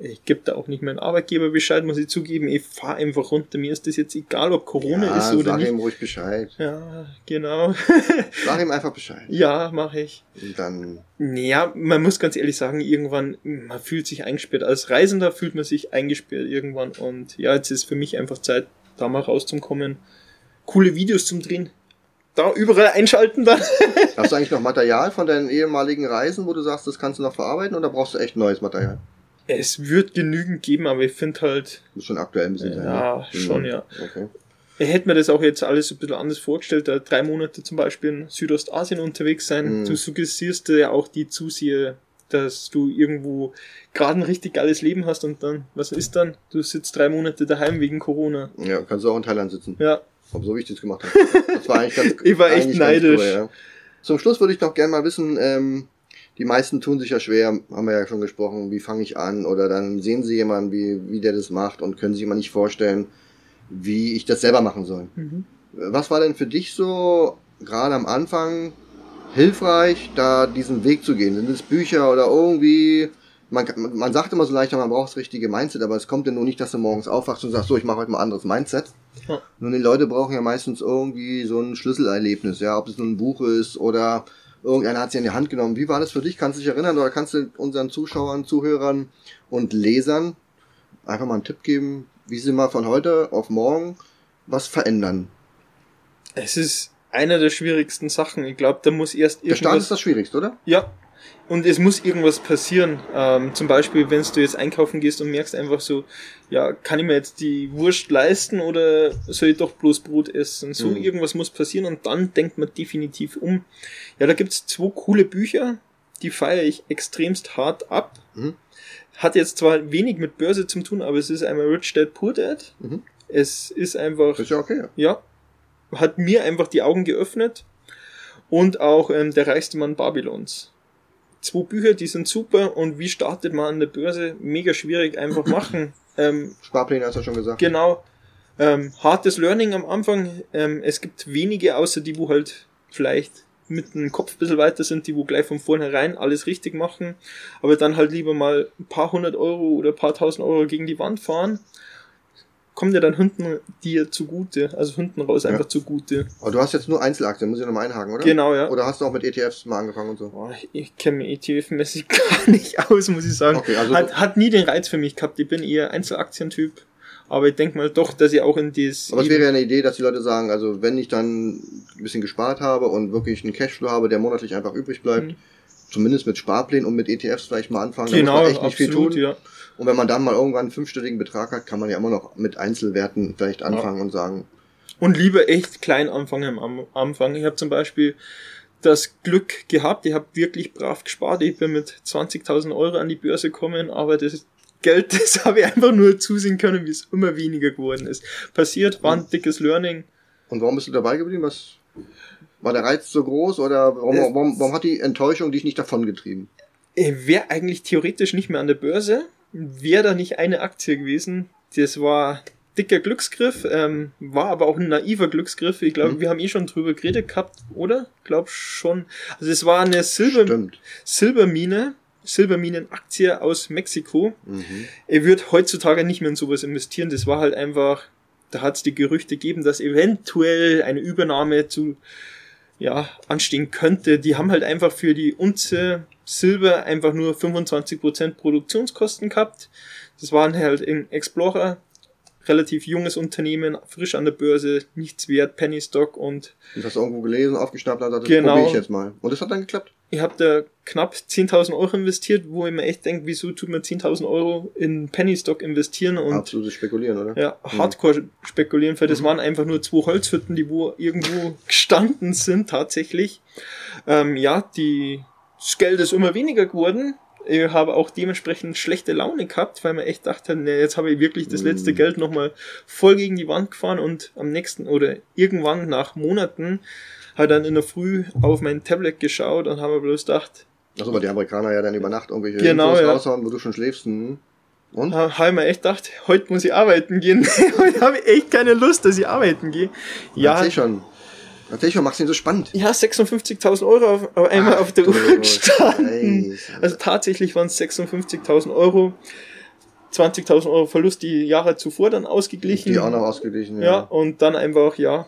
ich gebe da auch nicht meinen Arbeitgeber Bescheid, muss ich zugeben. Ich fahre einfach runter. Mir ist das jetzt egal, ob Corona ja, ist oder sag nicht. Sag ihm ruhig Bescheid. Ja, genau. sag ihm einfach Bescheid. Ja, mache ich. Und dann. Ja, man muss ganz ehrlich sagen, irgendwann, man fühlt sich eingesperrt. Als Reisender fühlt man sich eingesperrt irgendwann. Und ja, jetzt ist für mich einfach Zeit, da mal rauszukommen. Coole Videos zum Drehen. Da überall einschalten dann. Hast du eigentlich noch Material von deinen ehemaligen Reisen, wo du sagst, das kannst du noch verarbeiten oder brauchst du echt neues Material? Es wird genügend geben, aber ich finde halt. Muss schon aktuell ein bisschen sein. Ja, ne? schon, ja. Okay. Ich hätte mir das auch jetzt alles ein bisschen anders vorgestellt, da drei Monate zum Beispiel in Südostasien unterwegs sein. Mhm. Du suggestierst ja auch die Zuseher, dass du irgendwo gerade ein richtig geiles Leben hast und dann, was ist dann? Du sitzt drei Monate daheim wegen Corona. Ja, kannst du auch in Thailand sitzen. Ja. Aber so wie ich das gemacht habe. Das war eigentlich ganz Ich war echt neidisch. Cool, ja. Zum Schluss würde ich noch gerne mal wissen, ähm, die meisten tun sich ja schwer, haben wir ja schon gesprochen, wie fange ich an? Oder dann sehen sie jemanden, wie, wie der das macht und können sich immer nicht vorstellen, wie ich das selber machen soll. Mhm. Was war denn für dich so gerade am Anfang hilfreich, da diesen Weg zu gehen? Sind es Bücher oder irgendwie man, man sagt immer so leicht, man braucht das richtige Mindset, aber es kommt ja nur nicht, dass du morgens aufwachst und sagst, so, ich mache heute mal ein anderes Mindset. Ja. Nun, die Leute brauchen ja meistens irgendwie so ein Schlüsselerlebnis, ja, ob es nun ein Buch ist oder irgendeiner hat sie in die Hand genommen. Wie war das für dich? Kannst du dich erinnern oder kannst du unseren Zuschauern, Zuhörern und Lesern einfach mal einen Tipp geben, wie sie mal von heute auf morgen was verändern? Es ist einer der schwierigsten Sachen. Ich glaube, da muss erst irgendwas... Der Start ist das Schwierigste, oder? Ja, und es muss irgendwas passieren. Ähm, zum Beispiel, wenn du jetzt einkaufen gehst und merkst einfach so, ja, kann ich mir jetzt die Wurst leisten oder soll ich doch bloß Brot essen? So mhm. irgendwas muss passieren und dann denkt man definitiv um. Ja, da gibt's zwei coole Bücher, die feiere ich extremst hart ab. Mhm. Hat jetzt zwar wenig mit Börse zu tun, aber es ist einmal Rich Dad Poor Dad. Mhm. Es ist einfach. Ist ja okay. Ja. Hat mir einfach die Augen geöffnet. Und auch ähm, der reichste Mann Babylons zwei Bücher, die sind super und wie startet man an der Börse? Mega schwierig, einfach machen. Ähm, Sparpläne hast du schon gesagt. Genau. Ähm, hartes Learning am Anfang. Ähm, es gibt wenige, außer die, wo halt vielleicht mit dem Kopf ein bisschen weiter sind, die wo gleich von vornherein alles richtig machen, aber dann halt lieber mal ein paar hundert Euro oder ein paar tausend Euro gegen die Wand fahren kommt ja dann hinten dir zugute, also hinten raus ja. einfach zugute. Aber du hast jetzt nur Einzelaktien, muss ich nochmal einhaken, oder? Genau, ja. Oder hast du auch mit ETFs mal angefangen und so? Oh, ich kenne mich ETF-mäßig gar nicht aus, muss ich sagen. Okay, also hat, hat nie den Reiz für mich gehabt. Ich bin eher Einzelaktientyp. Aber ich denke mal doch, dass ich auch in dieses. Aber es wäre ja eine Idee, dass die Leute sagen, also wenn ich dann ein bisschen gespart habe und wirklich einen Cashflow habe, der monatlich einfach übrig bleibt, mhm. Zumindest mit Sparplänen und mit ETFs vielleicht mal anfangen. Genau, da muss man echt nicht absolut, viel tun. ja. Und wenn man dann mal irgendwann einen fünfstelligen Betrag hat, kann man ja immer noch mit Einzelwerten vielleicht anfangen und sagen, Und lieber echt klein anfangen am Anfang. Ich habe zum Beispiel das Glück gehabt, ich habe wirklich brav gespart. Ich bin mit 20.000 Euro an die Börse gekommen, aber das Geld, das habe ich einfach nur zusehen können, wie es immer weniger geworden ist. Passiert, war ein dickes Learning. und warum bist du dabei geblieben? Was war der Reiz so groß oder warum, warum, warum hat die Enttäuschung dich nicht davongetrieben? Ich wäre eigentlich theoretisch nicht mehr an der Börse, wäre da nicht eine Aktie gewesen. Das war dicker Glücksgriff, ähm, war aber auch ein naiver Glücksgriff. Ich glaube, Mhm. wir haben eh schon drüber geredet gehabt, oder? Glaub schon. Also es war eine Silber Stimmt. Silbermine, Silberminenaktie aus Mexiko. Mhm. Er wird heutzutage nicht mehr in sowas investieren. Das war halt einfach, da hat es die Gerüchte gegeben, dass eventuell eine Übernahme zu ja, anstehen könnte. Die haben halt einfach für die Unze Silber einfach nur 25% Produktionskosten gehabt. Das waren halt in Explorer, relativ junges Unternehmen, frisch an der Börse, nichts wert, Penny Stock und Und hast du irgendwo gelesen, aufgeschnappt und das Genau. probiere ich jetzt mal. Und das hat dann geklappt. ich habe da knapp 10.000 Euro investiert, wo ich mir echt denke, wieso tut man 10.000 Euro in Penny Stock investieren und Absolutes Spekulieren, oder? ja, Hardcore spekulieren, weil das waren einfach nur zwei Holzhütten, die wo irgendwo gestanden sind tatsächlich. Ähm, ja, die, das Geld ist immer weniger geworden. Ich habe auch dementsprechend schlechte Laune gehabt, weil man echt dachte, ne, jetzt habe ich wirklich das letzte Mm. Geld nochmal voll gegen die Wand gefahren und am nächsten oder irgendwann nach Monaten halt dann in der Früh auf mein Tablet geschaut und habe bloß gedacht, Achso, weil die Amerikaner ja dann über Nacht irgendwelche Genau, Infos ja. raushauen, wo du schon schläfst. Hm. Und? Ha- habe ich mir echt gedacht, heute muss ich arbeiten gehen. heute habe ich echt keine Lust, dass ich arbeiten gehe. Ja, Erzähl schon. Schon, machst du ihn so spannend. ja 56.000 Euro auf, auf einmal Ach auf der Uhr gestanden. Scheiße. Also tatsächlich waren es 56.000 Euro. 20.000 Euro Verlust die Jahre zuvor dann ausgeglichen. Die auch noch ausgeglichen, ja. ja. und dann einfach, ja,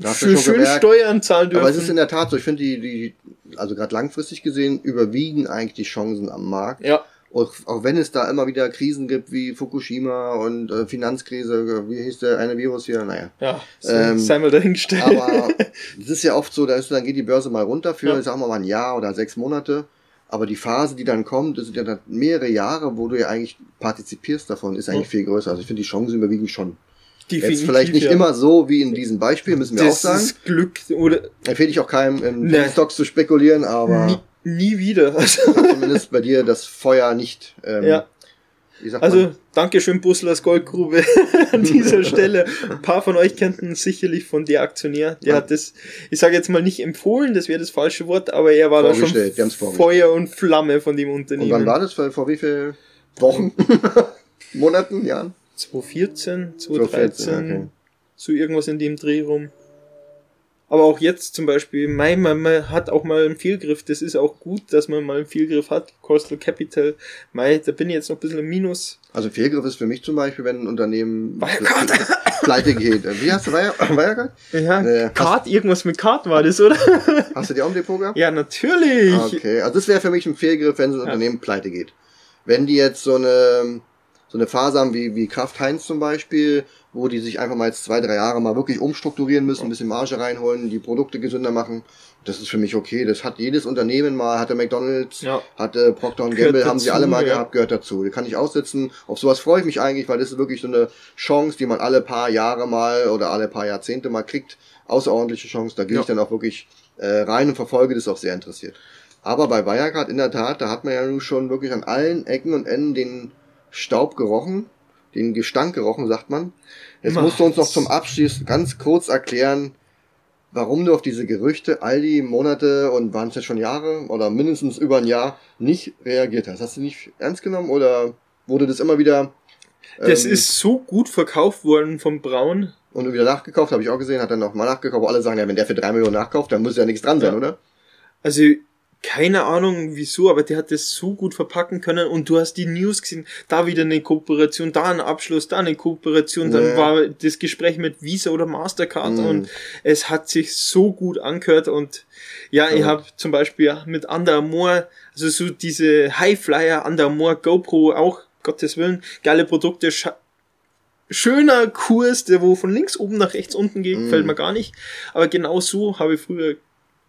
schon schön gemerkt. Steuern zahlen dürfen. Aber es ist in der Tat so, ich finde die, die, also gerade langfristig gesehen, überwiegen eigentlich die Chancen am Markt. ja, Auch, auch wenn es da immer wieder Krisen gibt, wie Fukushima und äh, Finanzkrise, wie hieß der eine Virus hier, naja. ja, Ähm, mal dahingestellt. Aber es ist ja oft so, da ist, dann geht die Börse mal runter für, Ja. sagen wir mal, ein Jahr oder sechs Monate. Aber die Phase, die dann kommt, das sind ja dann mehrere Jahre, wo du ja eigentlich partizipierst davon, ist eigentlich Ja. viel größer. Also ich finde, die Chancen überwiegen schon. Definitiv, Jetzt vielleicht nicht ja. immer so wie in diesem Beispiel, müssen wir auch das sagen. ist Glück oder Empfehle ich auch keinem, in Nee. Stocks zu spekulieren, aber nie, wieder. Also, zumindest bei dir das Feuer nicht, ähm, ja. Also, man? Dankeschön, Buslers Goldgrube an dieser Stelle. Ein paar von euch kennten sicherlich von der Aktionär. Der Ja. hat das, ich sage jetzt mal nicht empfohlen, das wäre das falsche Wort, aber er war da schon. Feuer und Flamme von dem Und Unternehmen. wann war das? Vor, wie viel Wochen? Monaten? Jahren? 2014, 2014, 2013, okay. so irgendwas in dem Dreh rum. Aber auch jetzt zum Beispiel, mein, man, man hat auch mal einen Fehlgriff. Das ist auch gut, dass man mal einen Fehlgriff hat. Coastal Capital, mei, da bin ich jetzt noch ein bisschen im Minus. Also Fehlgriff ist für mich zum Beispiel, wenn ein Unternehmen Wirecard. pleite geht. Wie hast du Wire- Wirecard? Ja, Nee, Card, irgendwas mit Card war das, oder? Hast du die auch im Depot gehabt? ja, natürlich. Okay, also das wäre für mich ein Fehlgriff, wenn so ein Ja. Unternehmen pleite geht. Wenn die jetzt so eine so eine Phase haben wie, wie Kraft Heinz zum Beispiel, wo die sich einfach mal jetzt zwei, drei Jahre mal wirklich umstrukturieren müssen, ein bisschen Marge reinholen, die Produkte gesünder machen, das ist für mich okay. Das hat jedes Unternehmen mal, hatte McDonalds, Ja. hatte Procter Gamble, haben sie dazu, alle mal ja. gehabt, gehört dazu. Die kann ich aussitzen. Auf sowas freue ich mich eigentlich, weil das ist wirklich so eine Chance, die man alle paar Jahre mal oder alle paar Jahrzehnte mal kriegt. Außerordentliche Chance, da gehe Ja. ich dann auch wirklich äh, rein und verfolge das auch sehr interessiert. Aber bei Wirecard in der Tat, da hat man ja nun schon wirklich an allen Ecken und Enden den Staub gerochen, den Gestank gerochen, sagt man. Jetzt Ma- musst du uns noch zum Abschluss ganz kurz erklären, warum du auf diese Gerüchte all die Monate und waren es jetzt schon Jahre oder mindestens über ein Jahr nicht reagiert hast. Hast du nicht ernst genommen oder wurde das immer wieder Das ähm, ist so gut verkauft worden vom Braun. und wieder nachgekauft, habe ich auch gesehen, hat dann noch mal nachgekauft, wo alle sagen, ja, wenn der für drei Millionen nachkauft, dann muss ja nichts dran sein, Ja. oder? Also, keine Ahnung wieso, aber der hat das so gut verpacken können und du hast die News gesehen, da wieder eine Kooperation, da ein Abschluss, da eine Kooperation, dann Ja. war das Gespräch mit Visa oder Mastercard Mhm. und es hat sich so gut angehört und ja, ich Ja. habe zum Beispiel mit Under Armour, also so diese Highflyer, Under Armour, GoPro auch, Gottes Willen, geile Produkte, schöner Kurs, der wo von links oben nach rechts unten geht, Mhm. fällt mir gar nicht. Aber genau so habe ich früher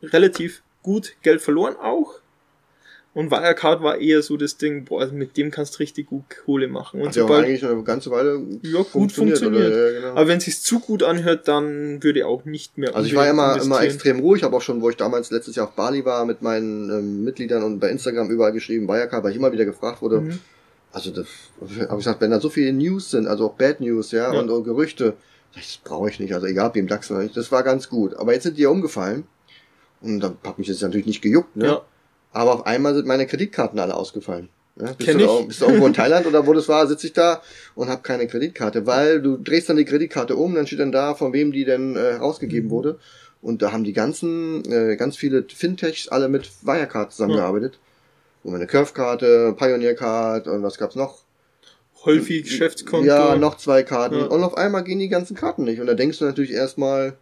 relativ gut Geld verloren auch. Und Wirecard war eher so das Ding, boah, also mit dem kannst du richtig gut Kohle machen. Und Hat ja sobald, eigentlich eine ganze Weile ja, gut funktioniert. Oder, ja, genau. Aber wenn es sich zu gut anhört, dann würde ich auch nicht mehr. Also ich war immer, unbedingt immer investieren. extrem ruhig, habe auch schon, wo ich damals letztes Jahr auf Bali war, mit meinen ähm, Mitgliedern und bei Instagram überall geschrieben, Wirecard, weil ich immer wieder gefragt wurde, Mhm. also das habe ich gesagt, wenn da so viele News sind, also auch Bad News, ja, Ja. Und, und Gerüchte, das brauche ich nicht, also egal, die im DAX das war ganz gut. Aber jetzt sind die ja umgefallen und dann hat mich das natürlich nicht gejuckt, ne? Ja. Aber auf einmal sind meine Kreditkarten alle ausgefallen. Ja, bist, Kenn du ich. da, bist du irgendwo in Thailand oder wo das war, sitze ich da und habe keine Kreditkarte, weil du drehst dann die Kreditkarte um, dann steht dann da, von wem die denn äh, herausgegeben wurde. Und da haben die ganzen, äh, ganz viele Fintechs alle mit Wirecard zusammengearbeitet. Und meine Curve-Karte, Pioneer-Card und was gab's noch? Häufig Geschäftskonto. Ja, noch zwei Karten. Ja. Und auf einmal gehen die ganzen Karten nicht. Und da denkst du natürlich erstmal,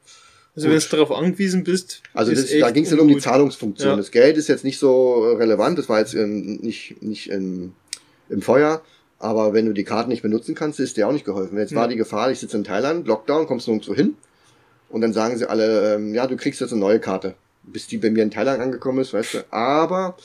Also wenn du darauf angewiesen bist, also das, da ging es dann um die. Zahlungsfunktion. Ja. Das Geld ist jetzt nicht so relevant, das war jetzt ähm, nicht, nicht im, im Feuer. Aber wenn du die Karten nicht benutzen kannst, ist dir auch nicht geholfen. Jetzt war Ja. die Gefahr, ich sitze in Thailand, Lockdown, kommst du nirgendwo hin. Und dann sagen sie alle, ähm, ja, du kriegst jetzt eine neue Karte. Bis die bei mir in Thailand angekommen ist, weißt du. Aber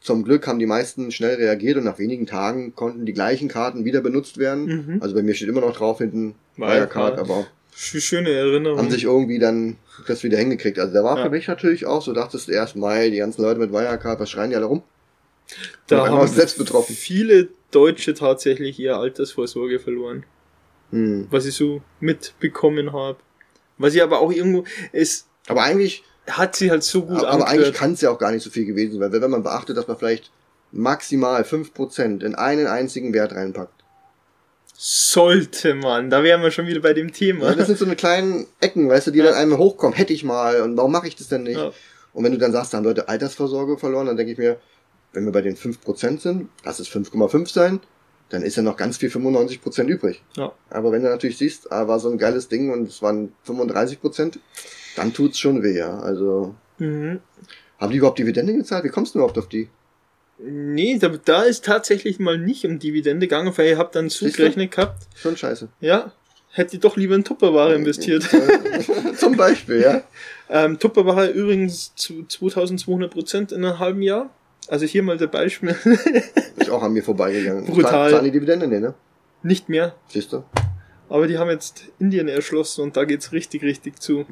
zum Glück haben die meisten schnell reagiert und nach wenigen Tagen konnten die gleichen Karten wieder benutzt werden. Mhm. Also bei mir steht immer noch drauf hinten Wirecard. Aber Schöne Erinnerung. haben sich irgendwie dann das wieder hingekriegt. Also da war Ja. für mich natürlich auch so, dachtest du erst mal, die ganzen Leute mit Wirecard, was schreien die alle rum? da haben selbst betroffen. viele Deutsche tatsächlich ihre Altersvorsorge verloren. Hm. Was ich so mitbekommen habe. Was ich aber auch irgendwo, es Aber eigentlich, hat sie halt so gut aber, aber eigentlich kann es ja auch gar nicht so viel gewesen sein, weil wenn man beachtet, dass man vielleicht maximal 5% in einen einzigen Wert reinpackt. Sollte man, da wären wir schon wieder bei dem Thema. Ja, das sind so eine kleinen Ecken, weißt du, die Ja. dann einem hochkommen. Hätte ich mal und warum mache ich das denn nicht? Ja. Und wenn du dann sagst, da haben Leute Altersvorsorge verloren, dann denke ich mir, wenn wir bei den 5% sind, lass es 5,5 sein, dann ist ja noch ganz viel 95% übrig. Ja. Aber wenn du natürlich siehst, ah, war so ein geiles Ding und es waren 35%, dann tut's schon weh, ja. Also, Mhm. haben die überhaupt Dividende gezahlt? Wie kommst du überhaupt auf die? Nee, da, da ist tatsächlich mal nicht um Dividende gegangen, weil ihr habt dann zugerechnet gehabt. Schon scheiße. Ja, hätte ich doch lieber in Tupperware investiert. Zum Beispiel, ja. ähm, Tupperware übrigens zu 2200 Prozent in einem halben Jahr. Also hier mal der Beispiel. Ist auch an mir vorbeigegangen. Brutal. Zahlen- die Dividende? Nee, ne? nicht mehr. Siehst du? Aber die haben jetzt Indien erschlossen und da geht's richtig, richtig zu.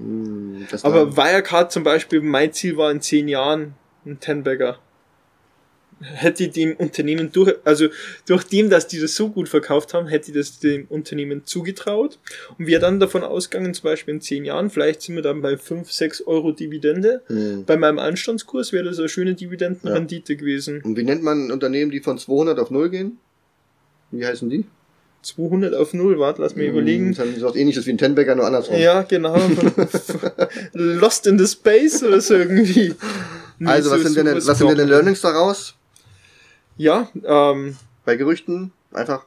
Das Aber Wirecard zum Beispiel, mein Ziel war in zehn Jahren ein Tenbagger. Hätte ich dem Unternehmen durch, also durch dem, dass die das so gut verkauft haben, hätte ich das dem Unternehmen zugetraut. Und wir dann davon ausgegangen, zum Beispiel in zehn Jahren, vielleicht sind wir dann bei fünf, sechs Euro Dividende. hm. Bei meinem Anstandskurs wäre das eine schöne Dividendenrendite gewesen. Und wie nennt man Unternehmen, die von 200 auf 0 gehen? Wie heißen die? 200 auf 0, warte, lass mir überlegen. Das ist was ähnliches wie ein Tenbagger, nur andersrum. Ja, genau. Lost in the Space oder so irgendwie. Nee, also, was so- sind denn, was sind denn. Learnings daraus? Ja, ähm, Bei Gerüchten? Einfach,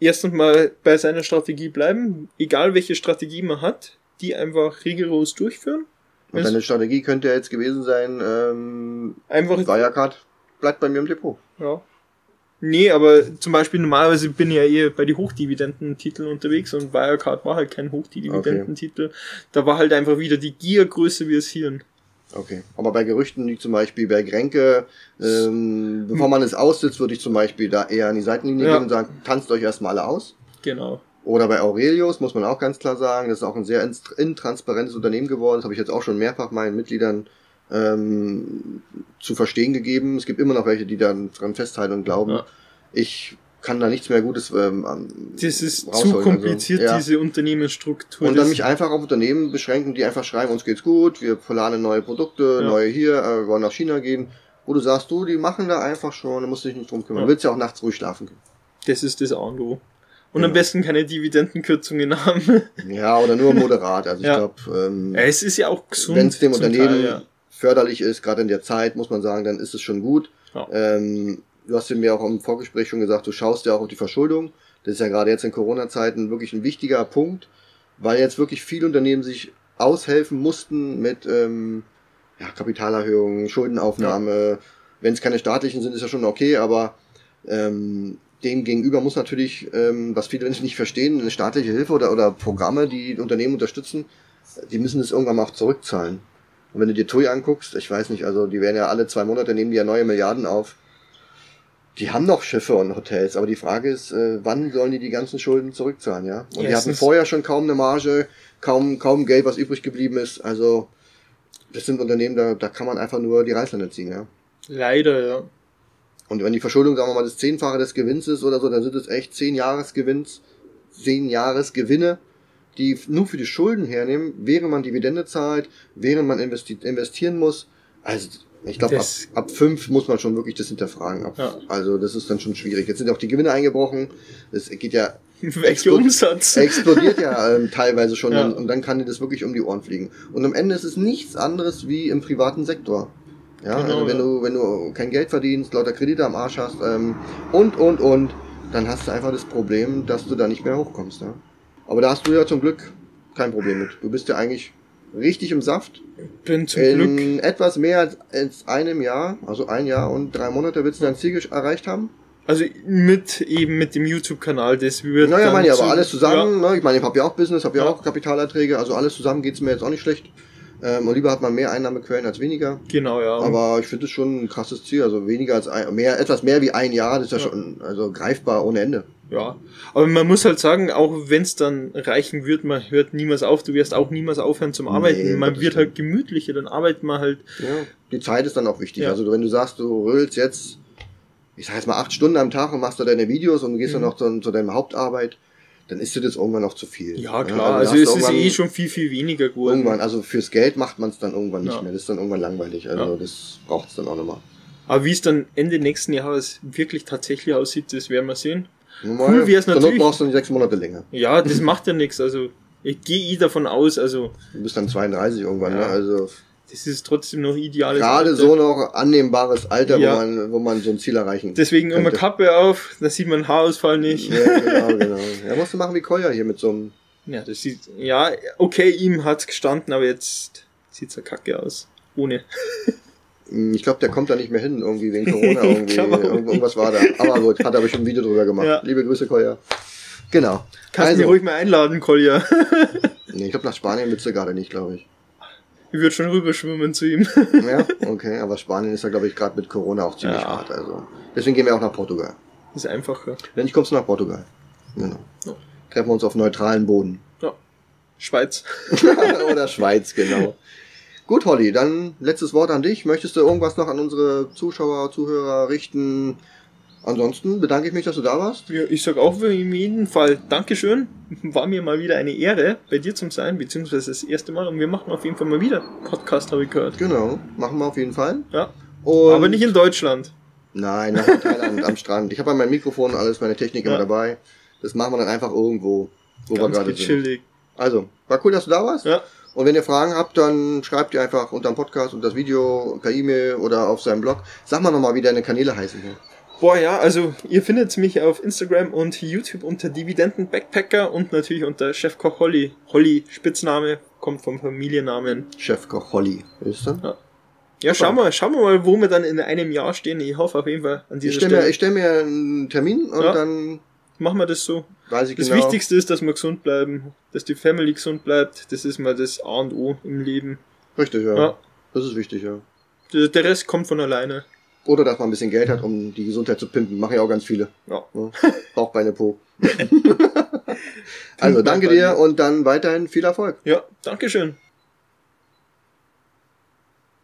erstens mal bei seiner Strategie bleiben, egal welche Strategie man hat, die einfach rigoros durchführen. und deine Strategie könnte ja jetzt gewesen sein, ähm, Einfach, Wirecard bleibt bei mir im Depot. ja. Nee, aber zum Beispiel normalerweise bin ich ja eher bei den Hochdividendentiteln unterwegs und Wirecard war halt kein Hochdividendentitel. Da war halt einfach wieder die Gier größer wie es hier. Okay. Aber bei Gerüchten, wie zum Beispiel bei Grenke, ähm, bevor man es aussitzt, würde ich zum Beispiel da eher an die Seitenlinie Ja. gehen und sagen, tanzt euch erstmal alle aus. Genau. Oder bei Aurelius muss man auch ganz klar sagen, das ist auch ein sehr intransparentes Unternehmen geworden. Das habe ich jetzt auch schon mehrfach meinen Mitgliedern ähm, zu verstehen gegeben. Es gibt immer noch welche, die dann dran festhalten und glauben. Ja. Ich kann da nichts mehr Gutes ähm, an- Das ist zu rausholen. kompliziert, Also, ja. diese Unternehmensstruktur. Und dann mich einfach auf Unternehmen beschränken, die einfach schreiben, uns geht's gut, wir planen neue Produkte, Ja. neue hier, äh, wir wollen nach China gehen. Wo du sagst, du, die machen da einfach schon, da musst du dich nicht drum kümmern. Ja. Du willst ja auch nachts ruhig schlafen können. das ist das A und O. Und Ja. am besten keine Dividendenkürzungen haben. Ja, oder nur moderat. Also ich Ja. glaube, ähm, Ja, es ist ja auch gesund. wenn es dem Unternehmen Teil, förderlich ist, gerade in der Zeit, muss man sagen, dann ist es schon gut. Ähm, du hast ja mir auch im Vorgespräch schon gesagt, du schaust ja auch auf die Verschuldung. Das ist ja gerade jetzt in Corona-Zeiten wirklich ein wichtiger Punkt, weil jetzt wirklich viele Unternehmen sich aushelfen mussten mit ähm, ja, Kapitalerhöhungen, Schuldenaufnahme. Wenn es keine staatlichen sind, ist ja schon okay, aber ähm, dem gegenüber muss natürlich, ähm, was viele Menschen nicht verstehen, eine staatliche Hilfe oder, oder Programme, die Unternehmen unterstützen, die müssen es irgendwann mal auch zurückzahlen. Und wenn du dir TUI anguckst, ich weiß nicht, also die werden ja alle zwei Monate nehmen die ja neue Milliarden auf. Die haben noch Schiffe und Hotels, aber die Frage ist, äh, wann sollen die die ganzen Schulden zurückzahlen, ja? Und die hatten vorher schon kaum eine Marge, kaum, kaum Geld, was übrig geblieben ist. Also, das sind Unternehmen, da, da kann man einfach nur die Reißleine ziehen, ja? Leider, ja. Und wenn die Verschuldung, sagen wir mal, das Zehnfache des Gewinns ist oder so, dann sind es echt zehn Jahresgewinns, zehn Jahresgewinne, die nur für die Schulden hernehmen, während man Dividende zahlt, während man investi investieren muss. Also, ich glaube, ab, ab fünf muss man schon wirklich das hinterfragen. Ab, Ja. Also, das ist dann schon schwierig. Jetzt sind auch die Gewinne eingebrochen. Es geht ja, Welcher Umsatz? explodiert ja ähm, teilweise schon Ja. und, dann kann dir das wirklich um die Ohren fliegen. Und am Ende ist es nichts anderes wie im privaten Sektor. Ja, Genau, also wenn ja. du, wenn du kein Geld verdienst, lauter Kredite am Arsch hast, ähm, und, und, und, dann hast du einfach das Problem, dass du da nicht mehr hochkommst. Ja? Aber da hast du ja zum Glück kein Problem mit. Du bist ja eigentlich richtig im Saft. Bin zum Glück. In etwas mehr als, einem Jahr, also ein Jahr und drei Monate, willst du dein Ziel erreicht haben? Also mit eben mit dem YouTube-Kanal, das wird. Naja, dann meine ich, aber alles zusammen, ne? ich meine, ich habe ja auch Business, habe ja, Ja. auch Kapitalerträge, also alles zusammen geht's mir jetzt auch nicht schlecht. Ähm, und lieber hat man mehr Einnahmequellen als weniger. Genau, ja. Aber ich finde es schon ein krasses Ziel, also weniger als ein, mehr, etwas mehr wie ein Jahr, das ist ja, Ja. schon also greifbar ohne Ende. Ja, aber man muss halt sagen, auch wenn es dann reichen wird, man hört niemals auf, du wirst auch niemals aufhören zum Arbeiten. Nee, man wird halt gemütlicher, dann arbeitet man halt. Ja, die Zeit ist dann auch wichtig. Ja. Also wenn du sagst, du rüllst jetzt, ich sag jetzt mal acht Stunden am Tag und machst da deine Videos und gehst Mhm. dann noch zu, zu deiner Hauptarbeit, dann ist dir das irgendwann noch zu viel. Ja, klar, da also, hast es ist eh schon viel, viel weniger geworden. Irgendwann, also fürs Geld macht man es dann irgendwann nicht Ja. mehr. Das ist dann irgendwann langweilig. Also Ja. das braucht es dann auch nochmal. Aber wie es dann Ende nächsten Jahres wirklich tatsächlich aussieht, das werden wir sehen. Normal, Cool zur Not natürlich- brauchst du dann sechs Monate länger. Ja, das macht ja nichts. Also ich gehe eh davon aus, also Du bist dann 32 irgendwann, Ja. ne? Also das ist trotzdem noch ideales gerade Alter. so noch annehmbares Alter, Ja. wo man, wo man so ein Ziel erreichen Deswegen immer könnte. Kappe auf, da sieht man Haarausfall nicht. Ja, genau, genau. Ja, musst du machen wie Koya hier mit so einem Ja, das sieht, ja, okay, ihm hat's gestanden, aber jetzt sieht's ja kacke aus. Ohne. Hm, Ich glaube, der kommt da nicht mehr hin, irgendwie wegen Corona. Irgendwie. Irgendwas war da. Aber gut, hat aber schon ein Video drüber gemacht. Ja. Liebe Grüße, Koya. Genau. Kannst du mich ruhig mal einladen, Kolja. nee, ich glaube, nach Spanien willst du gerade nicht, glaube ich. Ich würde schon rüberschwimmen zu ihm. Ja, okay. Aber Spanien ist ja, glaube ich, gerade mit Corona auch ziemlich Ja. hart. Also. Deswegen gehen wir auch nach Portugal. ist einfacher. Wenn nicht, kommst du nach Portugal. Genau. Ja. Treffen wir uns auf neutralen Boden. Ja. Schweiz. Oder Schweiz, genau. Gut, Holly, dann letztes Wort an dich. Möchtest du irgendwas noch an unsere Zuschauer, Zuhörer richten? Ansonsten bedanke ich mich, dass du da warst. Ja, ich sag auch für jeden Fall Dankeschön. War mir mal wieder eine Ehre, bei dir zu sein, beziehungsweise das erste Mal. Und wir machen auf jeden Fall mal wieder Podcast, habe ich gehört. Genau, machen wir auf jeden Fall. Ja. Und Aber nicht in Deutschland. Nein, nach in Thailand am Strand. Ich habe mein Mikrofon, alles, meine Technik immer Ja. dabei. Das machen wir dann einfach irgendwo, wo wir Ganz gerade sind. Also, war cool, dass du da warst. Ja. Und wenn ihr Fragen habt, dann schreibt ihr einfach unter dem Podcast und das Video per E-Mail oder auf seinem Blog. Sag mal nochmal, wie deine Kanäle heißen hier. Boah, ja, also ihr findet mich auf Instagram und YouTube unter Dividenden Backpacker und natürlich unter Chefkoch Holly. Holly, Spitzname, kommt vom Familiennamen. Chefkoch Holly. Ist dann? Ja, schauen wir, schauen wir mal, wo wir dann in einem Jahr stehen. Ich hoffe auf jeden Fall an Ich dieser stelle mir, Stelle. ich stell mir einen Termin und Ja. dann Machen wir das so. weiß ich Das genau. Wichtigste ist, dass wir gesund bleiben, dass die Family gesund bleibt. Das ist mal das A und O im Leben. Richtig, ja. Ja. Das ist wichtig, ja. Der der Rest kommt von alleine. Oder dass man ein bisschen Geld hat, um die Gesundheit zu pimpen. Machen ja auch ganz viele. Ja. Ne? Bauchbeine Po. also danke dir und dann weiterhin viel Erfolg. Ja, Dankeschön.